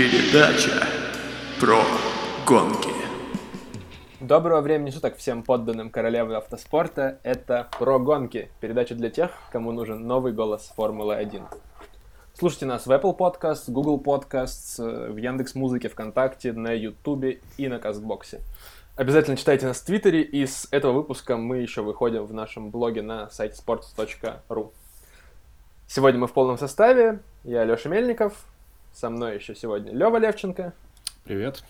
Передача про гонки. Доброго времени суток всем подданным королевы автоспорта. Это про гонки. Передача для тех, кому нужен новый голос Формулы-1. Слушайте нас в Apple Podcasts, Google Podcasts, в Яндекс Музыке, ВКонтакте, на Ютубе и на Кастбоксе. Обязательно читайте нас в Твиттере, и с этого выпуска мы еще выходим в нашем блоге на сайте sports.ru. Сегодня мы в полном составе. Я Леша Мельников, со мной еще сегодня Лева Левченко. Привет.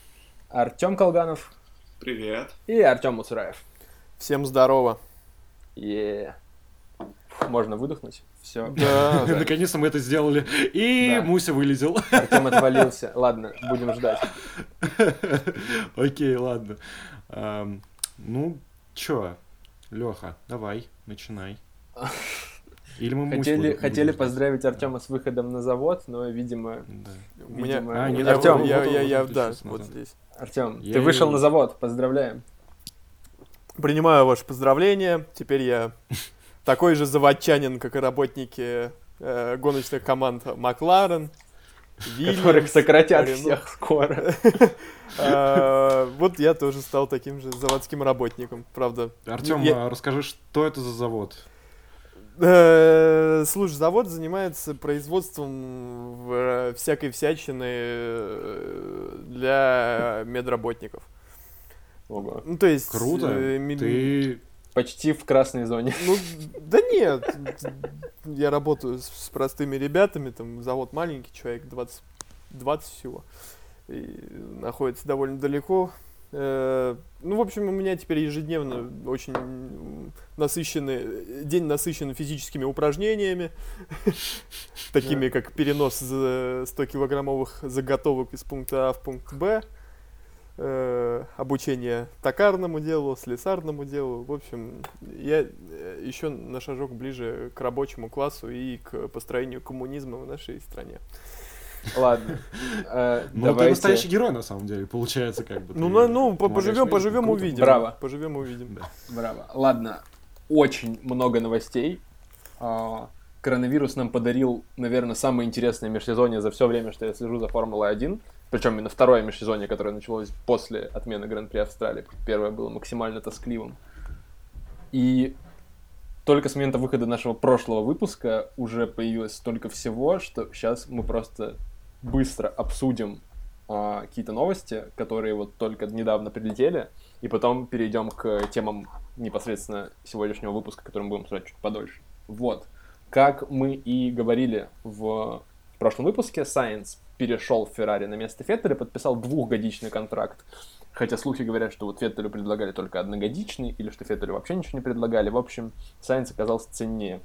Артем Колганов. Привет. И Артем Муцураев. Всем здорово. е Можно выдохнуть. Все. Да, наконец-то мы это сделали. И Да. Муся вылетел. Артем отвалился. Ладно, будем ждать. Окей, ладно. Ну, чё, Леха, давай, начинай. Или мы Хотели, будем- хотели поздравить Артема с выходом на завод, но, видимо, Да. У меня, Видимо, А, нет, я, вот я, я- да, здесь. Артем, Я ты вышел не- на завод, поздравляем. Принимаю ваши поздравления. Теперь я такой же заводчанин, как и работники э, гоночных команд Макларен, Которых сократят Рено. всех скоро. Э, Вот я тоже стал таким же заводским работником, правда. Артем, а расскажи, что это за завод? Э, Слушай, завод занимается производством э, всякой всячины э, для медработников. Ого. Ну, то есть... Круто. э, Ты... Почти в красной зоне. Ну, да нет. Я работаю с, с простыми ребятами, там завод маленький, человек 20, 20 всего. И находится довольно далеко. Э, Ну, в общем, у меня теперь ежедневно очень насыщенный, день насыщен физическими упражнениями, такими как перенос за 100-килограммовых заготовок из пункта А в пункт Б, э, обучение токарному делу, слесарному делу. В общем, я еще на шажок ближе к рабочему классу и к построению коммунизма в нашей стране. Ладно. Э, Ну, ты настоящий герой, на самом деле, получается, как бы. Ну, ну, поживем, поживем, увидим. Браво. Поживем, увидим. Да. Браво. Ладно, очень много новостей. А, Коронавирус нам подарил, наверное, самое интересное межсезонье за все время, что я слежу за Формулой-1. Причем именно второе межсезонье, которое началось после отмены Гран-при Австралии. Первое было максимально тоскливым. И только с момента выхода нашего прошлого выпуска уже появилось столько всего, что сейчас мы просто быстро обсудим а, какие-то новости, которые вот только недавно прилетели, и потом перейдем к темам непосредственно сегодняшнего выпуска, который мы будем обсуждать чуть подольше. Вот. Как мы и говорили в прошлом выпуске, Сайенс перешел в Феррари на место Феттеля, подписал двухгодичный контракт. Хотя слухи говорят, что вот Феттелю предлагали только одногодичный, или что Феттелю вообще ничего не предлагали. В общем, Сайенс оказался ценнее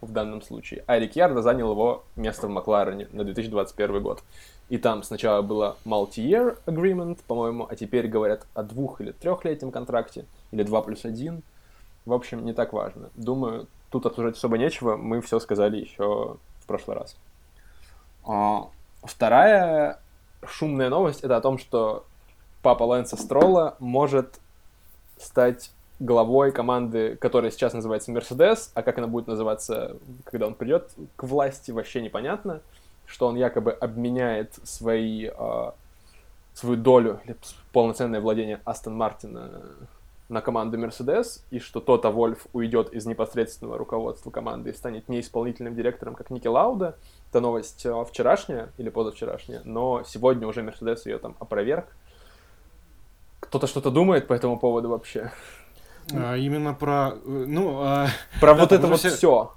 в данном случае. А Рикьярдо занял его место в Макларене на 2021 год. И там сначала было multi-year agreement, по-моему, а теперь говорят о двух- или трехлетнем контракте, или 2 плюс 1. В общем, не так важно. Думаю, тут обсуждать особо нечего, мы все сказали еще в прошлый раз. А, вторая шумная новость это о том, что папа Лэнса Строла может стать главой команды, которая сейчас называется Мерседес, а как она будет называться, когда он придет к власти, вообще непонятно. Что он якобы обменяет свои, а, свою долю, полноценное владение Астон Мартина на команду Мерседес, и что Тота Вольф уйдет из непосредственного руководства команды и станет неисполнительным директором, как Ники Лауда. Это новость а, вчерашняя или позавчерашняя, но сегодня уже Мерседес ее там опроверг. Кто-то что-то думает по этому поводу вообще? А, именно про... э, Ну, а, Про Да, вот это вот все- все.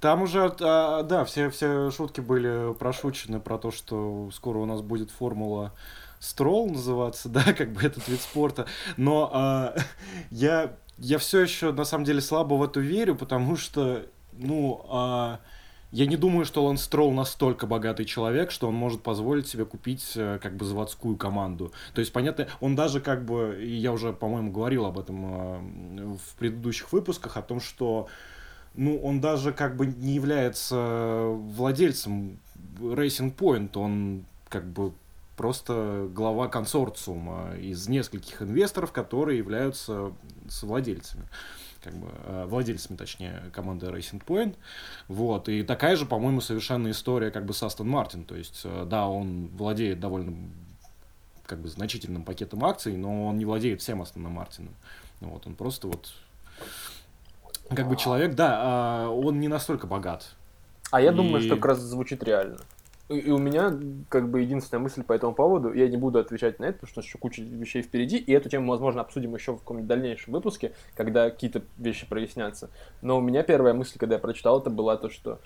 Там уже, а, да, все, все шутки были прошучены про то, что скоро у нас будет формула Строл называться, да, как бы этот вид спорта. Но а, я, я все еще на самом деле слабо в это верю, потому что, ну, а, я не думаю, что Ланс Стролл настолько богатый человек, что он может позволить себе купить э, как бы заводскую команду. То есть, понятно, он даже как бы, я уже, по-моему, говорил об этом э, в предыдущих выпусках, о том, что ну, он даже как бы не является владельцем Racing Point, он как бы просто глава консорциума из нескольких инвесторов, которые являются совладельцами. Как бы, э, владельцами, точнее, команды Racing Point. Вот. И такая же, по-моему, совершенно история как бы с Астон Мартин. То есть, э, да, он владеет довольно как бы значительным пакетом акций, но он не владеет всем Астон Мартином. Вот, он просто вот как бы человек, да, а, он не настолько богат. А я и... думаю, что как раз звучит реально. И у меня как бы единственная мысль по этому поводу, я не буду отвечать на это, потому что еще куча вещей впереди, и эту тему, возможно, обсудим еще в каком-нибудь дальнейшем выпуске, когда какие-то вещи прояснятся. Но у меня первая мысль, когда я прочитал это, была то, что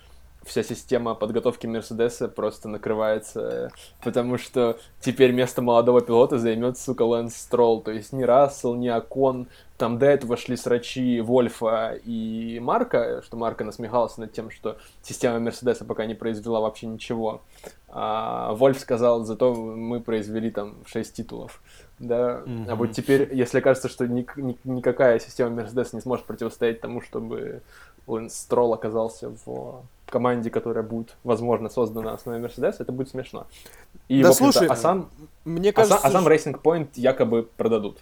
вся система подготовки Мерседеса просто накрывается, потому что теперь место молодого пилота займет, сука, Лэнс Стролл. То есть ни Рассел, ни Акон, там до этого шли срачи Вольфа и Марка, что Марка насмехался над тем, что система Мерседеса пока не произвела вообще ничего. А Вольф сказал, зато мы произвели там 6 титулов. Да, mm-hmm. а вот теперь, если кажется, что ни, ни, никакая система Мерседеса не сможет противостоять тому, чтобы Лэнс Стролл оказался в команде, которая будет, возможно, создана на основе Мерседеса, это будет смешно. И, да, слушай, а сам, мне кажется, а, сам, а сам Racing Point якобы продадут.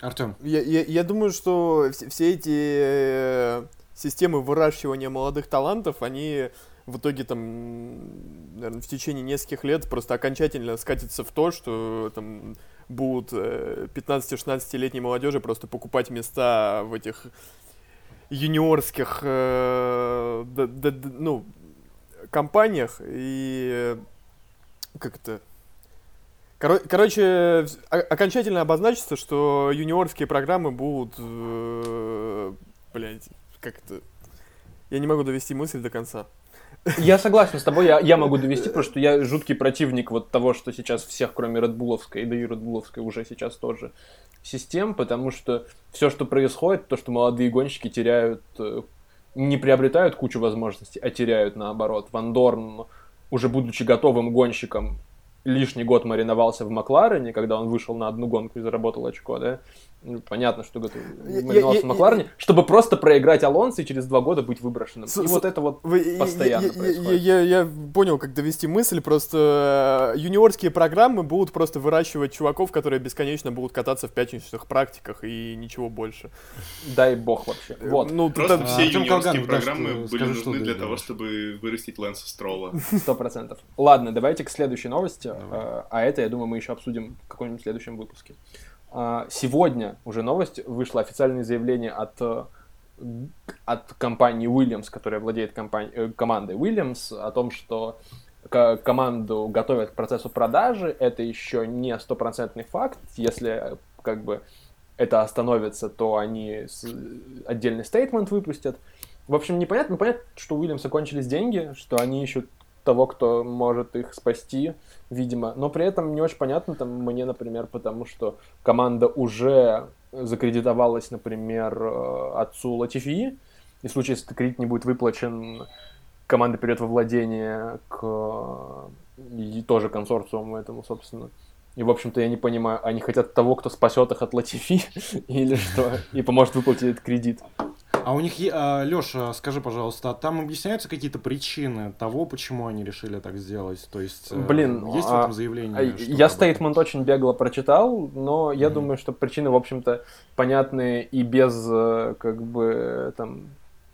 Артем. Я, я, я думаю, что все, все эти э, системы выращивания молодых талантов, они в итоге там, наверное, в течение нескольких лет просто окончательно скатятся в то, что там будут 15-16-летней молодежи просто покупать места в этих юниорских э, ну, компаниях и как это Кор- короче, окончательно обозначится, что юниорские программы будут, э, блядь, как это, я не могу довести мысль до конца. Я согласен с тобой, я, я могу довести, потому что я жуткий противник вот того, что сейчас всех, кроме Редбуловской, да и Редбуловской уже сейчас тоже систем, потому что все, что происходит, то, что молодые гонщики теряют, э, не приобретают кучу возможностей, а теряют наоборот. Ван Дорн, уже будучи готовым гонщиком, лишний год мариновался в Макларене, когда он вышел на одну гонку и заработал очко, да, ну, понятно, что готов мариновался в Макларене, чтобы просто проиграть Алонсо и через два года быть выброшенным. и вот это вот постоянно происходит. Я, понял, как довести мысль, просто э, юниорские программы будут просто выращивать чуваков, которые бесконечно будут кататься в пятничных практиках и ничего больше. Дай бог вообще. Э, вот. Ну, просто там... все юниорские программы были нужны для того, чтобы вырастить Лэнса Строла. Сто процентов. Ладно, давайте к следующей новости. Давай. А это, я думаю, мы еще обсудим в каком-нибудь следующем выпуске. А, сегодня уже новость вышло официальное заявление от от компании Williams, которая владеет компани- э, командой Williams, о том, что команду готовят к процессу продажи. Это еще не стопроцентный факт. Если как бы это остановится, то они отдельный стейтмент выпустят. В общем, непонятно, понятно, что у Уильямса кончились деньги, что они ищут того, кто может их спасти, видимо. Но при этом не очень понятно там мне, например, потому что команда уже закредитовалась, например, э, отцу Латифи, и в случае, если кредит не будет выплачен, команда перейдет во владение к и тоже консорциуму этому, собственно. И, в общем-то, я не понимаю, они хотят того, кто спасет их от Латифи, или что, и поможет выплатить этот кредит. А у них, а, Леша, скажи, пожалуйста, а там объясняются какие-то причины того, почему они решили так сделать? То есть, э, Блин, есть а, в этом заявление? А, я стейтмент очень бегло прочитал, но я mm-hmm. думаю, что причины, в общем-то, понятны и без, э, как бы, там,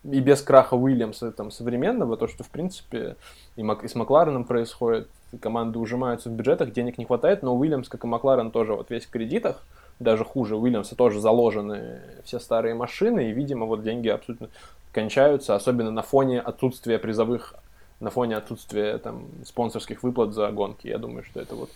и без краха Уильямса там, современного, то, что, в принципе, и, Мак, и с Маклареном происходит, команды ужимаются в бюджетах, денег не хватает, но Уильямс, как и Макларен, тоже вот весь в кредитах, даже хуже. У Уильямса тоже заложены все старые машины, и, видимо, вот деньги абсолютно кончаются, особенно на фоне отсутствия призовых, на фоне отсутствия там спонсорских выплат за гонки. Я думаю, что это вот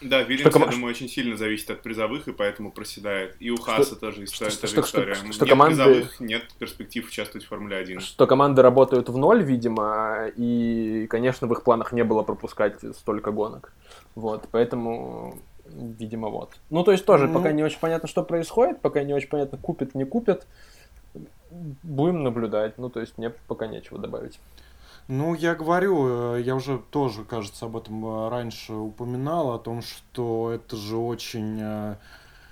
да, Вильямс, что, я думаю, очень сильно зависит от призовых, и поэтому проседает. И у Хаса тоже история. Что, что, история. Что, что нет команды... призовых, нет перспектив участвовать в Формуле 1. Что команды работают в ноль, видимо, и, конечно, в их планах не было пропускать столько гонок. Вот, поэтому видимо, вот. Ну, то есть тоже ну... пока не очень понятно, что происходит, пока не очень понятно, купят, не купят. Будем наблюдать. Ну, то есть мне пока нечего добавить. Ну, я говорю, э, я уже тоже, кажется, об этом э, раньше упоминал, о том, что это же очень э,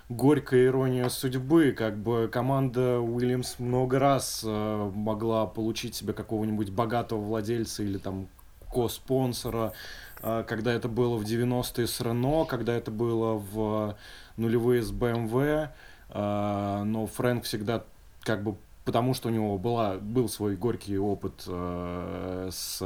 горькая ирония судьбы. Как бы команда Уильямс много раз могла получить себе какого-нибудь богатого владельца или там ко-спонсора, когда это было в 90-е с Рено, когда это было в нулевые с BMW, а, но Фрэнк всегда как бы потому что у него была, был свой горький опыт с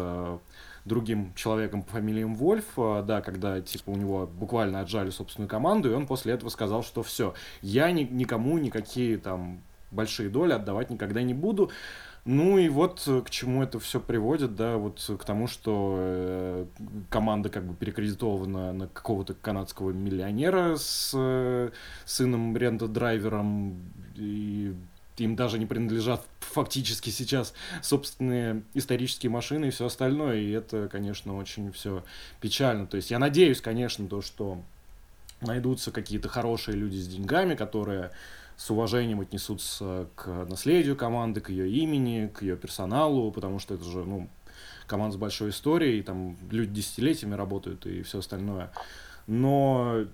другим человеком по фамилии Вольф, да, когда, типа, у него буквально отжали собственную команду, и он после этого сказал, что все, я ни, никому никакие там большие доли отдавать никогда не буду. Ну и вот э, к чему это все приводит, да, вот к тому, что э, команда как бы перекредитована на какого-то канадского миллионера с э, сыном рента-драйвером, и им даже не принадлежат фактически сейчас собственные исторические машины и все остальное, и это, конечно, очень все печально. То есть я надеюсь, конечно, то, что найдутся какие-то хорошие люди с деньгами, которые с уважением отнесутся к наследию команды, к ее имени, к ее персоналу, потому что это же, ну, команда с большой историей, там люди десятилетиями работают и все остальное. Но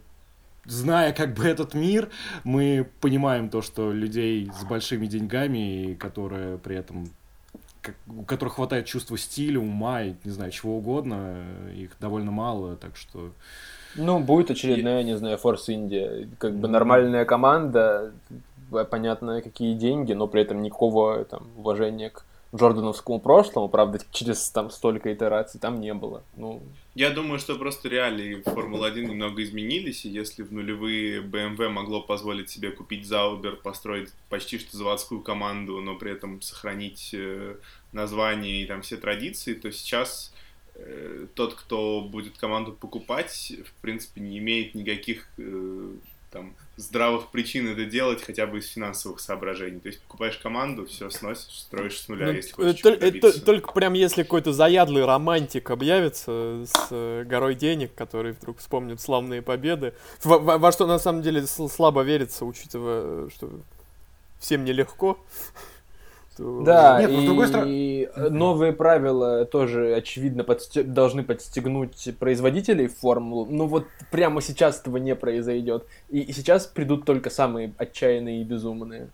зная как бы этот мир, мы понимаем то, что людей с большими деньгами, которые при этом у которых хватает чувства стиля, ума и, не знаю, чего угодно, их довольно мало, так что ну, будет очередная, не знаю, Форс Индия. Как бы нормальная команда, понятно, какие деньги, но при этом никакого там уважения к Джордановскому прошлому, правда, через там столько итераций там не было. Ну... Я думаю, что просто реалии Формулы-1 немного изменились, и если в нулевые BMW могло позволить себе купить Заубер, построить почти что заводскую команду, но при этом сохранить э, название и там все традиции, то сейчас Э, тот, кто будет команду покупать, в принципе, не имеет никаких э, там здравых причин это делать хотя бы из финансовых соображений. То есть покупаешь команду, все сносишь, строишь с нуля, ну, если хочешь только, это, только прям если какой-то заядлый романтик объявится с э, горой денег, который вдруг вспомнит славные победы, во, во, во что на самом деле слабо верится, учитывая, что всем нелегко. Да, Нет, и, с другой стороны... новые правила тоже, очевидно, подсте... должны подстегнуть производителей формулу. Ну вот прямо сейчас этого не произойдет. И сейчас придут только самые отчаянные и безумные.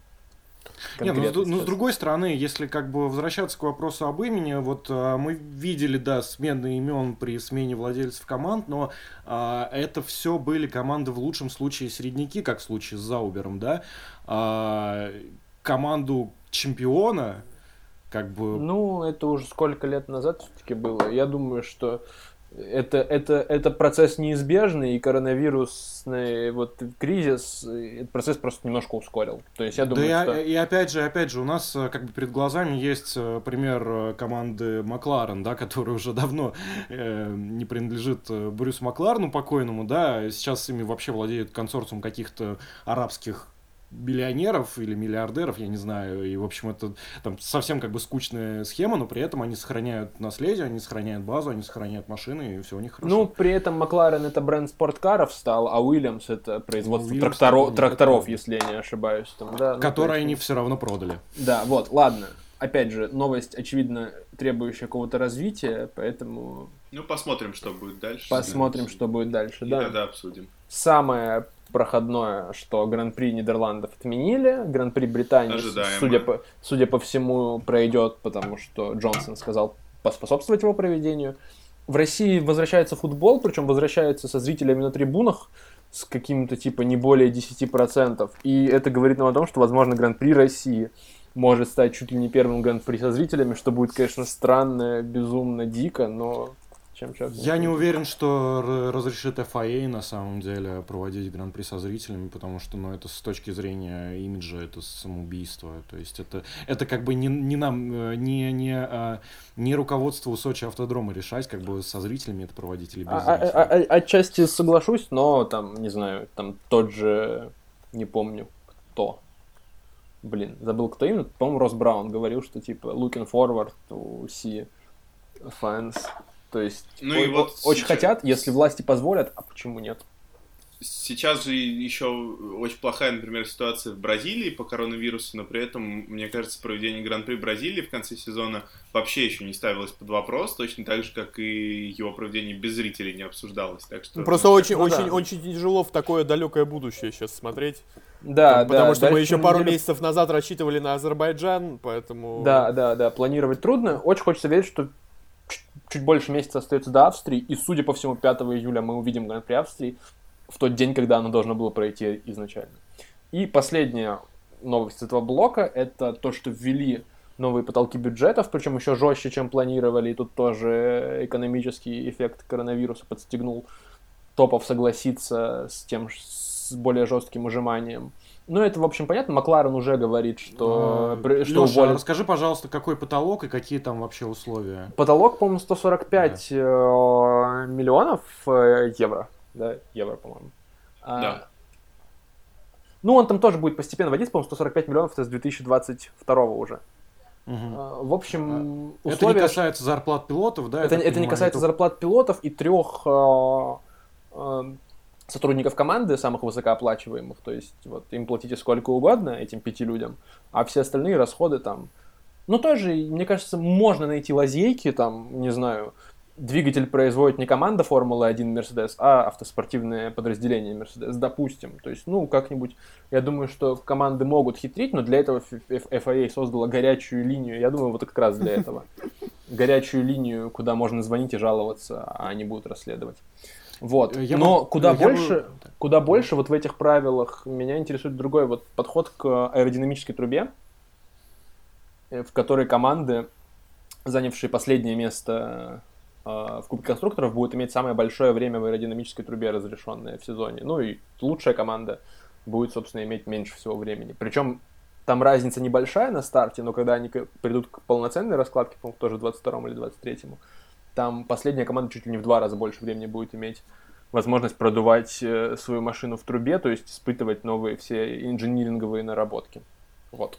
Не, ну, с, ну, с другой стороны, если как бы возвращаться к вопросу об имени, вот а, мы видели, да, смены имен при смене владельцев команд, но а, это все были команды в лучшем случае средники, как в случае с Заубером, да. А, команду чемпиона, как бы... Ну, это уже сколько лет назад все-таки было. Я думаю, что это, это, это процесс неизбежный, и коронавирусный вот кризис этот процесс просто немножко ускорил. То есть я думаю, да что... и, и опять же, опять же, у нас э, как бы перед глазами есть э, пример э, команды Макларен, да, которая уже давно э, не принадлежит Брюсу Макларну покойному, да, сейчас ими вообще владеет консорциум каких-то арабских миллионеров или миллиардеров, я не знаю, и, в общем, это там совсем как бы скучная схема, но при этом они сохраняют наследие, они сохраняют базу, они сохраняют машины, и все у них хорошо. Ну, при этом Макларен это бренд спорткаров стал, а Уильямс это производство ну, тракторов, тракторов, если я не ошибаюсь. Там, да, ну, Которые есть... они все равно продали. Да, вот, ладно. Опять же, новость, очевидно, требующая какого-то развития, поэтому... Ну, посмотрим, что будет дальше. Посмотрим, что будет дальше, да. И тогда обсудим. Самое проходное, что Гран-при Нидерландов отменили, Гран-при Британии, судя по, судя по всему, пройдет, потому что Джонсон сказал поспособствовать его проведению. В России возвращается футбол, причем возвращается со зрителями на трибунах с каким-то типа не более 10%. И это говорит нам о том, что, возможно, Гран-при России может стать чуть ли не первым Гран-при со зрителями, что будет, конечно, странно, безумно, дико, но чем человек. Я не уверен, что разрешит FIA на самом деле проводить гран-при со зрителями, потому что, ну, это с точки зрения имиджа, это самоубийство. То есть это, это как бы не, не нам, э, не, не, а, не руководству Сочи автодрома решать, как бы со зрителями это проводить или без а, а, а, Отчасти соглашусь, но там, не знаю, там тот же, не помню, кто, блин, забыл, кто именно, по-моему, Рос Браун говорил, что типа looking forward to see fans то есть ну и вот очень сейчас... хотят, если власти позволят, а почему нет? Сейчас же еще очень плохая, например, ситуация в Бразилии по коронавирусу, но при этом, мне кажется, проведение Гран-при Бразилии в конце сезона вообще еще не ставилось под вопрос, точно так же, как и его проведение без зрителей не обсуждалось. Так что, Просто ну, очень, ну, очень, да. очень тяжело в такое далекое будущее сейчас смотреть. Да, потому, да. Потому что мы еще пару неделю... месяцев назад рассчитывали на Азербайджан, поэтому... Да, да, да, планировать трудно. Очень хочется верить, что чуть больше месяца остается до Австрии, и, судя по всему, 5 июля мы увидим Гран-при Австрии в тот день, когда оно должно было пройти изначально. И последнее, новость этого блока, это то, что ввели новые потолки бюджетов, причем еще жестче, чем планировали, и тут тоже экономический эффект коронавируса подстегнул топов согласиться с тем, с более жестким ужиманием. Ну, это, в общем, понятно. Макларен уже говорит, что... А, что Леша, уволит... расскажи, пожалуйста, какой потолок и какие там вообще условия? Потолок, по-моему, 145 да. Э, миллионов э, евро. Да, евро, по-моему. А, да. Ну, он там тоже будет постепенно водиться, по-моему, 145 миллионов, это с 2022 уже. Угу. В общем, условия... Это не касается зарплат пилотов, да? Это, это не касается это... зарплат пилотов и трех сотрудников команды, самых высокооплачиваемых, то есть вот им платите сколько угодно, этим пяти людям, а все остальные расходы там... Ну, тоже, мне кажется, можно найти лазейки, там, не знаю, двигатель производит не команда Формулы-1 Мерседес, а автоспортивное подразделение Мерседес, допустим. То есть, ну, как-нибудь, я думаю, что команды могут хитрить, но для этого FIA создала горячую линию, я думаю, вот как раз для этого. Горячую линию, куда можно звонить и жаловаться, а они будут расследовать. Вот. Я Но бы, куда больше, бы... куда больше вот в этих правилах меня интересует другой вот подход к аэродинамической трубе, э, в которой команды, занявшие последнее место э, в Кубке конструкторов, будут иметь самое большое время в аэродинамической трубе, разрешенное в сезоне. Ну и лучшая команда будет, собственно, иметь меньше всего времени. Причем там разница небольшая на старте, но когда они придут к полноценной раскладке, по-моему, тоже 22 или 23 там последняя команда чуть ли не в два раза больше времени будет иметь возможность продувать э, свою машину в трубе, то есть испытывать новые все инжиниринговые наработки. Вот.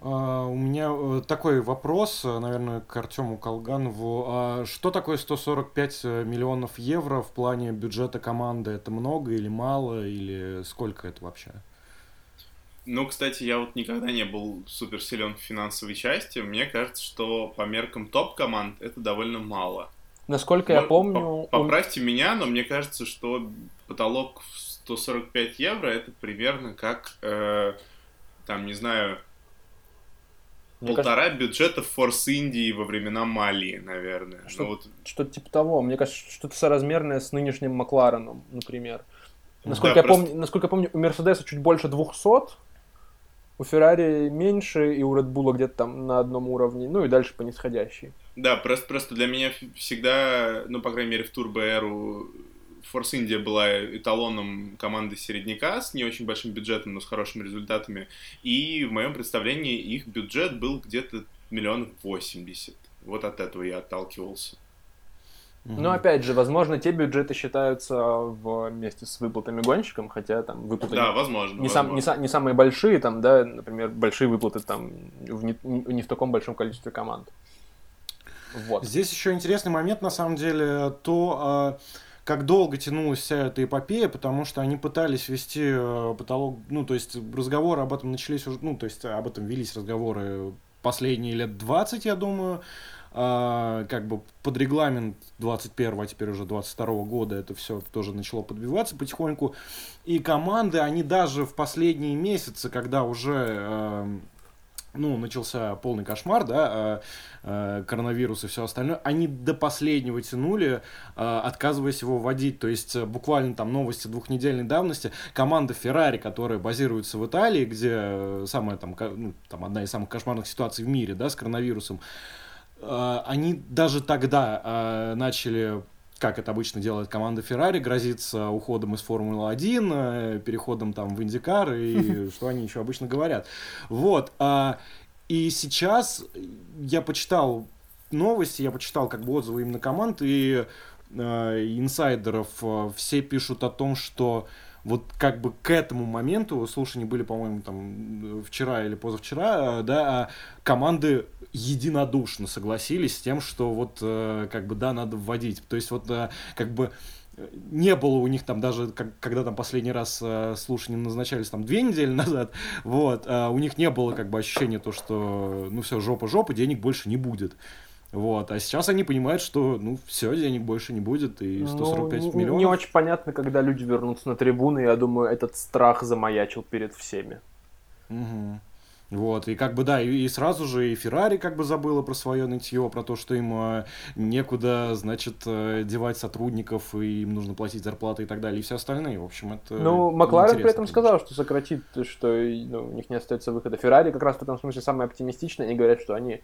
Uh, у меня э, такой вопрос, э, наверное, к Артему Колганову. Uh, что такое 145 миллионов евро в плане бюджета команды? Это много или мало, или сколько это вообще? Ну, кстати, я вот никогда не был супер силен в финансовой части. Мне кажется, что по меркам топ-команд это довольно мало. Насколько я помню... Поправьте он... меня, но мне кажется, что потолок в 145 евро это примерно как, э, там, не знаю, мне полтора кажется... бюджета Force Индии во времена Мали, наверное. Что, ну, вот... Что-то типа того. Мне кажется, что-то соразмерное с нынешним Маклареном, например. Насколько, да, я просто... помню, насколько я помню, у Мерседеса чуть больше 200, у Феррари меньше, и у Bull где-то там на одном уровне, ну и дальше по нисходящей. Да, просто, просто для меня всегда, ну, по крайней мере, в турбо-эру Force India была эталоном команды середняка с не очень большим бюджетом, но с хорошими результатами. И в моем представлении их бюджет был где-то миллионов восемьдесят. Вот от этого я отталкивался. Ну, опять же, возможно, те бюджеты считаются вместе с выплатами гонщикам, хотя там выплаты да, возможно, не, возможно. Сам, не, не самые большие, там, да, например, большие выплаты там в не, не в таком большом количестве команд. Вот. Здесь еще интересный момент, на самом деле, то, а, как долго тянулась вся эта эпопея, потому что они пытались вести э, потолок, ну, то есть разговоры об этом начались уже, ну, то есть об этом велись разговоры последние лет 20, я думаю, а, как бы под регламент 21 а теперь уже 22 года это все тоже начало подбиваться потихоньку. И команды, они даже в последние месяцы, когда уже э, ну, начался полный кошмар, да, э, коронавирус и все остальное, они до последнего тянули, э, отказываясь его вводить. То есть, буквально там новости двухнедельной давности, команда Ferrari, которая базируется в Италии, где самая там, ну, там одна из самых кошмарных ситуаций в мире, да, с коронавирусом, Э, они даже тогда э, начали как это обычно делает команда Ferrari, грозиться уходом из Формулы-1, э, переходом там в Индикар и что они еще обычно говорят. Вот. И сейчас я почитал новости, я почитал как бы отзывы именно команд, и инсайдеров все пишут о том, что вот как бы к этому моменту, слушания были, по-моему, там вчера или позавчера, да, команды единодушно согласились с тем, что вот э, как бы да, надо вводить. То есть вот э, как бы не было у них там даже, как, когда там последний раз э, слушания назначались там две недели назад, вот, э, у них не было как бы ощущения то, что ну все, жопа-жопа, денег больше не будет. Вот. А сейчас они понимают, что ну все, денег больше не будет, и 145 ну, миллионов. Не очень понятно, когда люди вернутся на трибуны. Я думаю, этот страх замаячил перед всеми. Угу. Вот, и как бы, да, и, и сразу же и Феррари как бы забыла про свое нытье, про то, что им э, некуда, значит, э, девать сотрудников, и им нужно платить зарплаты и так далее, и все остальные, в общем, это... Ну, Макларен при этом интересно, сказал, что сократит, что ну, у них не остается выхода. Феррари как раз в этом смысле самый оптимистичный, они говорят, что они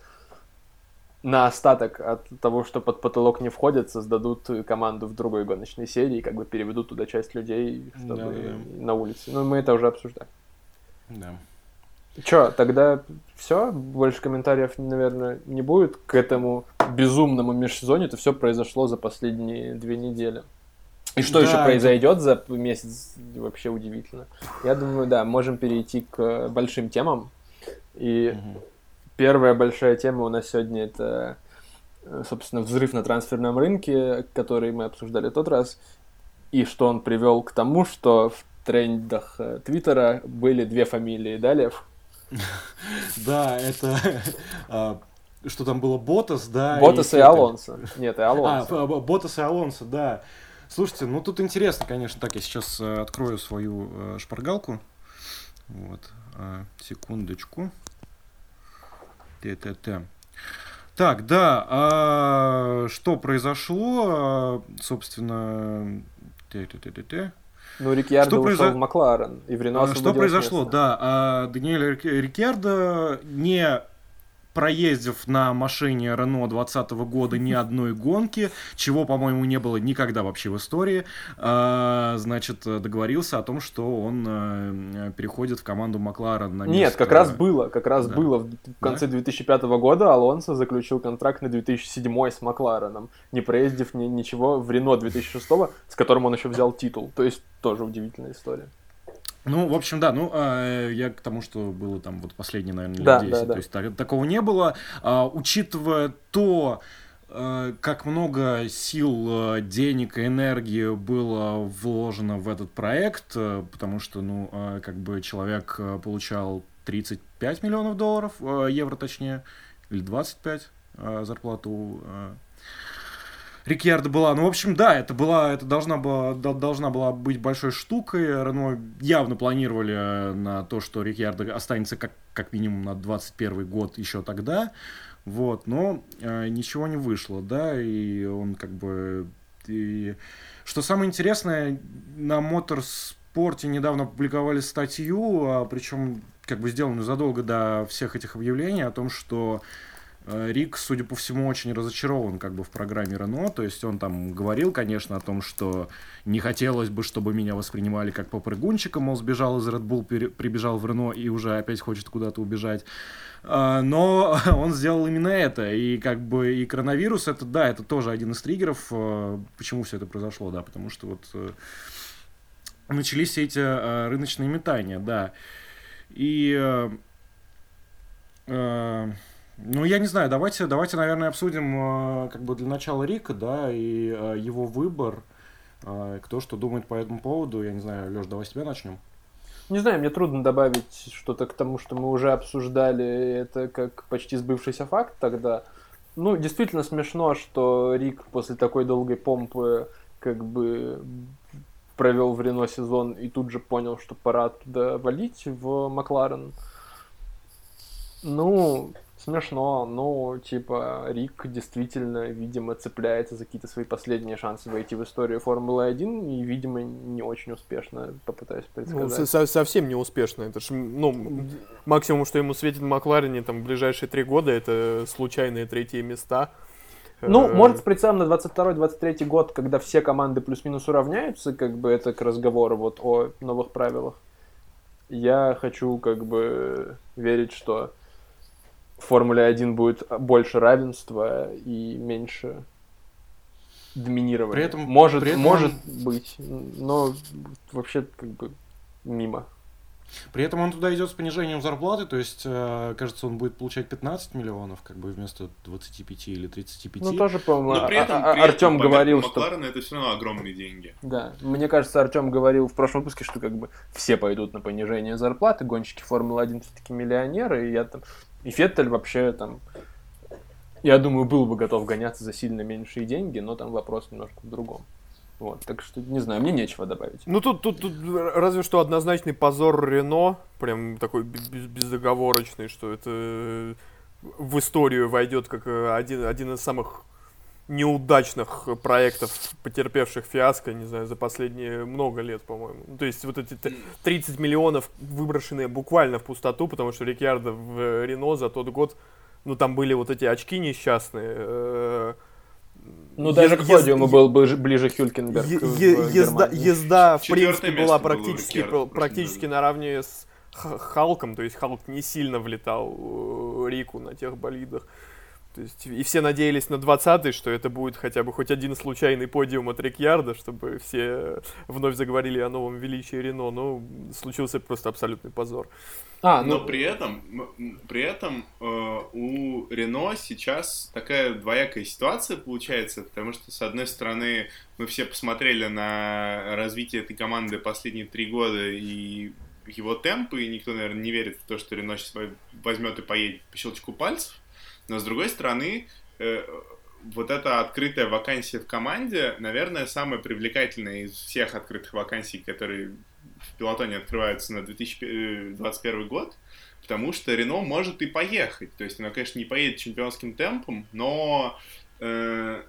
на остаток от того, что под потолок не входят, создадут команду в другой гоночной серии, как бы переведут туда часть людей, чтобы Да-да-да. на улице. Ну, мы это уже обсуждали. Да. Чё, тогда все? Больше комментариев, наверное, не будет к этому безумному межсезонью. Это все произошло за последние две недели. И что Да, еще это- произойдет за месяц, вообще удивительно. Я думаю, да, можем перейти к большим темам. И Мгм. первая большая тема у нас сегодня это, собственно, взрыв на трансферном рынке, который мы обсуждали в тот раз, и что он привел к тому, что в трендах э, Твиттера были две фамилии, да, Лев? Да, это... а, Что там было? Ботас, да? Ботас и Феттель. Алонсо. Нет, и А, Алонсо. Б- Ботас и Алонсо, да. Слушайте, ну тут интересно, конечно. Так, я сейчас э, открою свою э, шпаргалку. Вот. а, секундочку. Т-т-т. Так, да, а, что произошло, а, собственно, т-т-т-т-т. Ну, Рикьярдо Что ушел произо- в Макларен, и в Рено А, Что произошло? место. Да, а, Даниэль Рик- Рикьярдо, не проездив на машине Рено 2020 года ни одной гонки, чего, по-моему, не было никогда вообще в истории, а, значит, договорился о том, что он э, переходит в команду Макларен на Нет, место- как раз было, как раз Да. было. В конце 2005 года Алонсо заключил контракт на 2007 с Маклареном, не проездив ни- ничего в Рено 2006, с которым он еще взял титул. То есть тоже удивительная история. Ну, в общем, да, ну, а, я к тому, что было там вот последние, наверное, лет Да, 10, да, да. то есть так- такого не было. А, учитывая то, э, как много сил, э, денег и энергии было вложено в этот проект, э, потому что, ну, э, как бы человек э, получал 35 миллионов долларов, э, евро точнее, или 25 э, зарплату э, Рикьярдо была. Ну, в общем, да, это была, это должна была, до- должна была быть большой штукой. Рено явно планировали э, на то, что Рикьярдо останется как, как минимум на 21 год еще тогда. Вот, но э, ничего не вышло, да, и он как бы... и- Что самое интересное, на Моторспорте недавно опубликовали статью, а, причем как бы сделанную задолго до всех этих объявлений о том, что Рик, судя по всему, очень разочарован как бы в программе Рено, то есть он там говорил, конечно, о том, что не хотелось бы, чтобы меня воспринимали как попрыгунчика, мол, сбежал из Red Bull, прибежал в Рено и уже опять хочет куда-то убежать. А, Но он сделал именно это, и как бы и коронавирус, это да, это тоже один из триггеров, э, почему все это произошло, да, потому что вот э, начались все эти э, рыночные метания, да. И э, э, ну, я не знаю, давайте, давайте, наверное, обсудим э, как бы для начала Рика, да, и э, его выбор. Э, Кто что думает по этому поводу, я не знаю, Леш, давай с тебя начнем. Не знаю, мне трудно добавить что-то к тому, что мы уже обсуждали это как почти сбывшийся факт тогда. Ну, действительно смешно, что Рик после такой долгой помпы как бы провел в Рено сезон и тут же понял, что пора туда валить в Макларен. Ну, смешно, но типа Рик действительно, видимо, цепляется за какие-то свои последние шансы войти в историю Формулы-1 и, видимо, не очень успешно попытаюсь Ну, предсказать. со- совсем не успешно. Это ж, ну, максимум, что ему светит в Макларене там в ближайшие три года, это случайные третьи места. Ну, Э, может, с прицелом на 22-23 год, когда все команды плюс-минус уравняются, как бы это к разговору вот о новых правилах. Я хочу как бы верить, что в Формуле 1 будет больше равенства и меньше доминирования. При этом- может, при этом может быть, но вообще как бы мимо. При этом он туда идет с понижением зарплаты, то есть, э, кажется, он будет получать 15 миллионов, как бы вместо 25 или 35. Ну, тоже, по-моему, Но при этом, А- а- при этом Артем меркам говорил, что Макларена это все равно огромные деньги. Да, мне кажется, Артем говорил в прошлом выпуске, что как бы все пойдут на понижение зарплаты, гонщики Формулы-1 все-таки миллионеры, и я там... И Феттель вообще там... Я думаю, был бы готов гоняться за сильно меньшие деньги, но там вопрос немножко в другом. Вот, так что, не знаю, мне нечего добавить. Ну, тут, тут, тут разве что однозначный позор Рено, прям такой без, бездоговорочный, что это в историю войдет как э, один, один из самых неудачных проектов, потерпевших фиаско, не знаю, за последние много лет, по-моему. То есть вот эти 30 миллионов выброшенные буквально в пустоту, потому что Рикьярдо в Рено за тот год, ну там были вот эти очки несчастные, э, ну, даже к подиуму был ближе Хюлькенберг. Езда, езда в принципе, была практически, практически наравне с Халком, то есть Халк не сильно влетал э, Рику на тех болидах. То есть, и все надеялись на 20-й, что это будет хотя бы хоть один случайный подиум от Рикьярда, чтобы все вновь заговорили о новом величии Рено, но случился просто абсолютный позор. А, ну... Но при этом, при этом э, у Рено сейчас такая двоякая ситуация получается, потому что, с одной стороны, мы все посмотрели на развитие этой команды последние три года и его темпы, и никто, наверное, не верит в то, что Рено сейчас возьмет и поедет по щелчку пальцев. Но с другой стороны, э, вот эта открытая вакансия в команде, наверное, самая привлекательная из всех открытых вакансий, которые в пилотоне открываются на 2021 год, потому что Рено может и поехать. То есть она, конечно, не поедет чемпионским темпом, но э,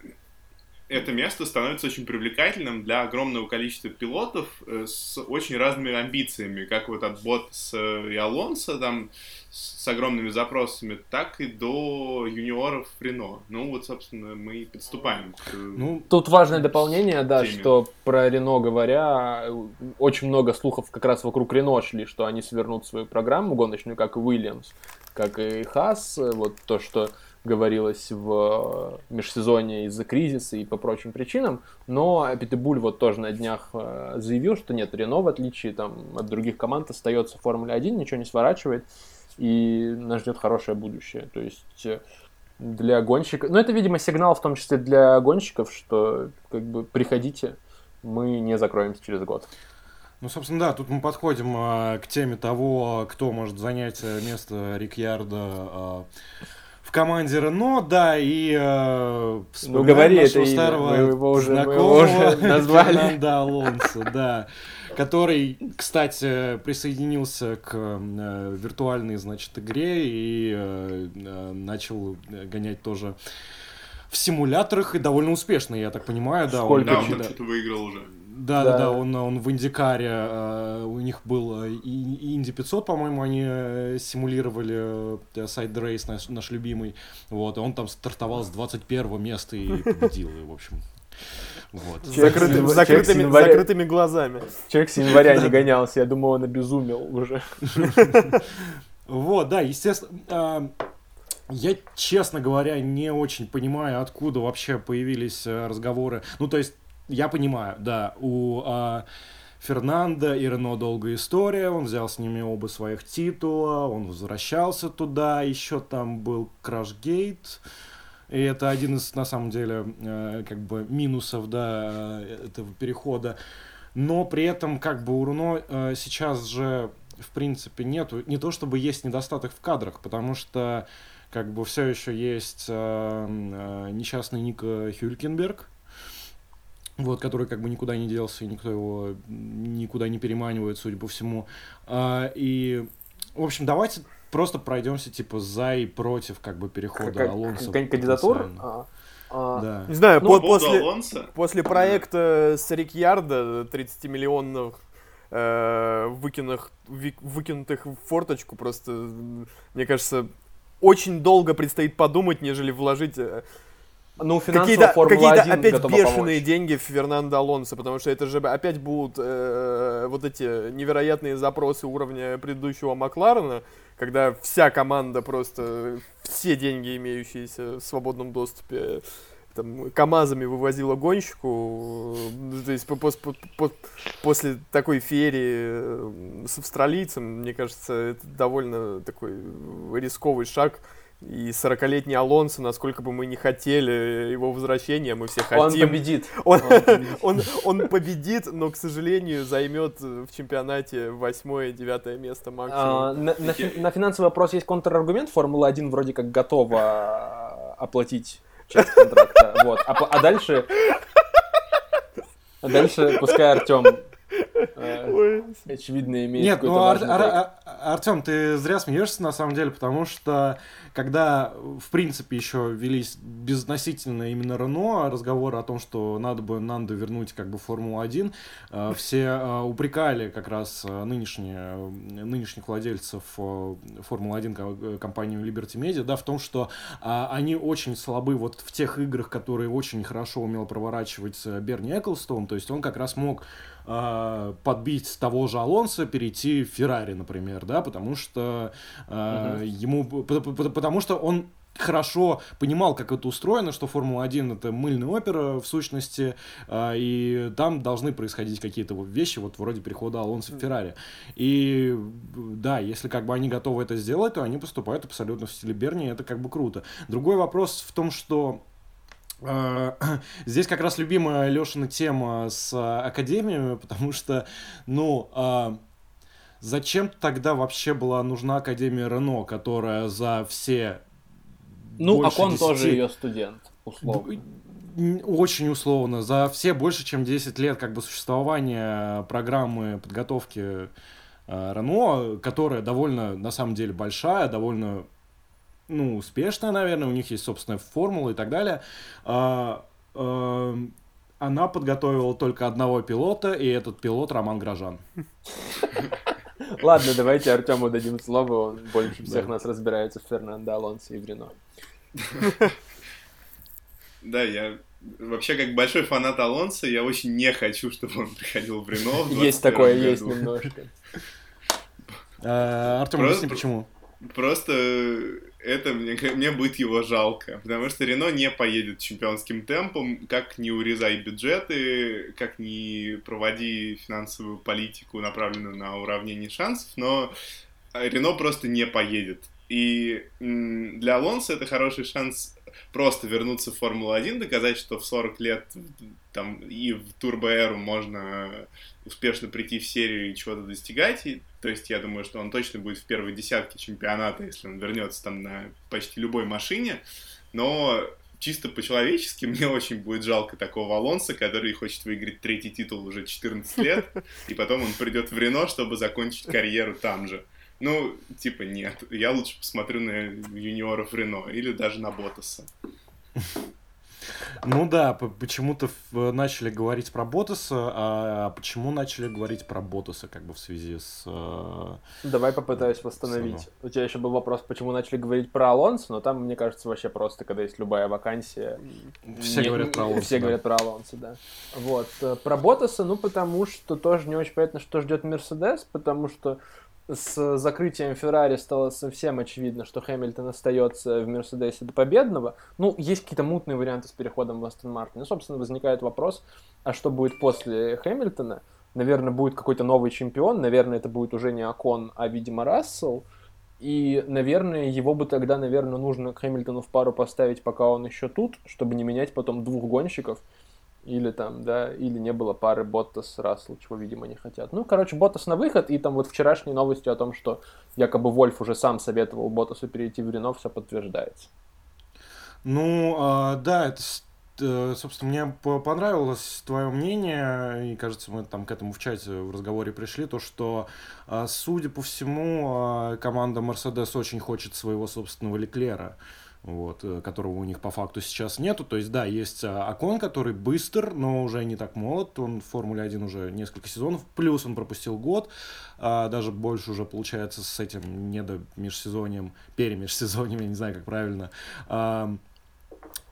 это место становится очень привлекательным для огромного количества пилотов э, с очень разными амбициями, как вот от Ботса и Алонса там с огромными запросами, так и до юниоров Рено. Ну вот, собственно, мы и приступаем к Ну, тут важное дополнение, да, теме. что про Рено говоря, очень много слухов как раз вокруг Рено шли, что они свернут свою программу гоночную, как и Уильямс, как и Хас, вот то, что говорилось в межсезонье из-за кризиса и по прочим причинам, но Питебуль вот тоже на днях э, заявил, что нет, Рено, в отличие там, от других команд, остается в Формуле 1, ничего не сворачивает, и нас ждет хорошее будущее. То есть э, для гонщиков... Ну, это, видимо, сигнал в том числе для гонщиков, что как бы приходите, мы не закроемся через год. Ну, собственно, да, тут мы подходим а, к теме того, кто может занять место Рикьярда а, в команде Рено, да, и э, ну, говори это старого мы его уже, мы его уже назвали. Да, Алонсо, да, который, кстати, присоединился к э, виртуальной, значит, игре и э, э начал гонять тоже в симуляторах и довольно успешно, я так понимаю, да. Сколько он, да, он что-то выиграл уже. Да, да, да, он, он в Индикаре, э, у них был э, Инди 500, по-моему, они э, симулировали сайт Рейс наш, наш любимый, вот, и он там стартовал с 21 места и победил, и, в общем, вот. Закрытыми, закрытыми, января... закрытыми глазами. Человек с января не гонялся, я думаю, он обезумел уже. Вот, да, естественно. А, я, честно говоря, не очень понимаю, откуда вообще появились разговоры. Ну, то есть, я понимаю, да, у а, Фернандо и Рено долгая история, он взял с ними оба своих титула, он возвращался туда, еще там был Крашгейт, и это один из, на самом деле, э, как бы минусов, да, этого перехода. Но при этом, как бы, у Руно э, сейчас же, в принципе, нету, не то чтобы есть недостаток в кадрах, потому что, как бы, все еще есть э, э, несчастный Ника Хюлькенберг, вот, который как бы никуда не делся, и никто его никуда не переманивает, судя по всему. А, и, в общем, давайте просто пройдемся, типа, за и против, как бы, перехода как, Алонсо. Кандидатур? А, а, да. Не знаю, ну, по после, после проекта с Рикьярда 30 миллионов э, выкинутых, выкинутых в форточку, просто, мне кажется, очень долго предстоит подумать, нежели вложить э, ну, какие-то какие опять бешеные помочь. деньги в Фернандо Алонсо, потому что это же опять будут э, вот эти невероятные запросы уровня предыдущего Макларена, когда вся команда просто все деньги, имеющиеся в свободном доступе, там, КАМАЗами вывозила гонщику, то есть по, по, по, после такой ферии э, с австралийцем, мне кажется, это довольно такой рисковый шаг, и 40-летний Алонсо, насколько бы мы не хотели его возвращения, мы все хотим. Он победит. Он, он, победит. он, он победит, но, к сожалению, займет в чемпионате 8-9 место максимум. А, на, на, на финансовый вопрос есть контраргумент. Формула-1 вроде как готова оплатить часть контракта. Вот. А, а дальше А дальше пускай Артем э, очевидно имеет Нет, ну Ар- Ар- Ар- Артем, ты зря смеешься на самом деле, потому что когда, в принципе, еще велись безносительно именно Рено разговоры о том, что надо бы Нанду вернуть как бы Формулу-1, э, все э, упрекали как раз э, нынешние, нынешних владельцев Формулы-1 компанию Liberty Media, да, в том, что они очень слабы вот в тех играх, которые очень хорошо умел проворачивать Берни Эклстон, то есть он как раз мог подбить того же Алонса, перейти в Феррари, например, да, потому что э, угу. ему, потому что он хорошо понимал, как это устроено, что Формула-1 это мыльная опера в сущности, э, и там должны происходить какие-то вот вещи, вот вроде перехода Алонса в Феррари. И да, если как бы они готовы это сделать, то они поступают абсолютно в стиле Берни, и это как бы круто. Другой вопрос в том, что э, Здесь как раз любимая Лешина тема с академиями, потому что, ну, зачем тогда вообще была нужна Академия Рено, которая за все Ну, а он 10... тоже ее студент, условно. Очень условно. За все больше, чем 10 лет как бы существования программы подготовки э, Рено, которая довольно, на самом деле, большая, довольно ну, успешная, наверное, у них есть собственная формула и так далее. А, а, она подготовила только одного пилота, и этот пилот Роман Грожан. Ладно, давайте Артему дадим слово, он больше всех нас разбирается в Фернандо Алонсо и в Рено. Да, я вообще как большой фанат Алонса, я очень не хочу, чтобы он приходил в Рено. Есть такое, есть немножко. Э, Артем, объясни почему. Просто это мне, мне будет его жалко, потому что Рено не поедет чемпионским темпом, как не урезай бюджеты, как не проводи финансовую политику, направленную на уравнение шансов, но Рено просто не поедет. И для Алонса это хороший шанс просто вернуться в Формулу-1, доказать, что в 40 лет там и в турбоэру можно успешно прийти в серию и чего-то достигать. И, то есть я думаю, что он точно будет в первой десятке чемпионата, если он вернется там на почти любой машине. Но чисто по-человечески мне очень будет жалко такого Алонса, который хочет выиграть третий титул уже 14 лет, и потом он придет в Рено, чтобы закончить карьеру там же. Ну, типа, нет. Я лучше посмотрю на юниоров Рено или даже на Ботаса. Ну да, почему-то начали говорить про Ботаса, а почему начали говорить про Ботаса, как бы в связи с... Э, Давай попытаюсь восстановить. У тебя еще был вопрос, почему начали говорить про Алонсо, но там, мне кажется, вообще просто, когда есть любая вакансия... Все не... говорят про Алонсо, Все да. говорят про Алонсо, да. Вот. Э, про Ботаса, ну, потому что тоже не очень понятно, что ждет Мерседес, потому что с закрытием Феррари стало совсем очевидно, что Хэмилтон остается в Мерседесе до победного. Ну, есть какие-то мутные варианты с переходом в Астон Мартин. Ну, собственно, возникает вопрос, а что будет после Хэмилтона? Наверное, будет какой-то новый чемпион, наверное, это будет уже не Акон, а, видимо, Рассел. И, наверное, его бы тогда, наверное, нужно к Хэмилтону в пару поставить, пока он еще тут, чтобы не менять потом двух гонщиков или там, да, или не было пары Боттас Рассел, чего, видимо, не хотят. Ну, короче, Боттас на выход, и там вот вчерашние новости о том, что якобы Вольф уже сам советовал Боттасу перейти в Рено, все подтверждается. Ну, а, да, это, э, собственно, мне понравилось твое мнение, и, кажется, мы там к этому в чате в разговоре пришли, то, что, а, судя по всему, а, команда Мерседес очень хочет своего собственного Леклера вот, э, которого у них по факту сейчас нету. То есть, да, есть Акон, который быстр, но уже не так молод. Он в Формуле 1 уже несколько сезонов. Плюс он пропустил год. А, даже больше уже получается с этим недо межсезоньем, перемежсезоньем, я не знаю, как правильно.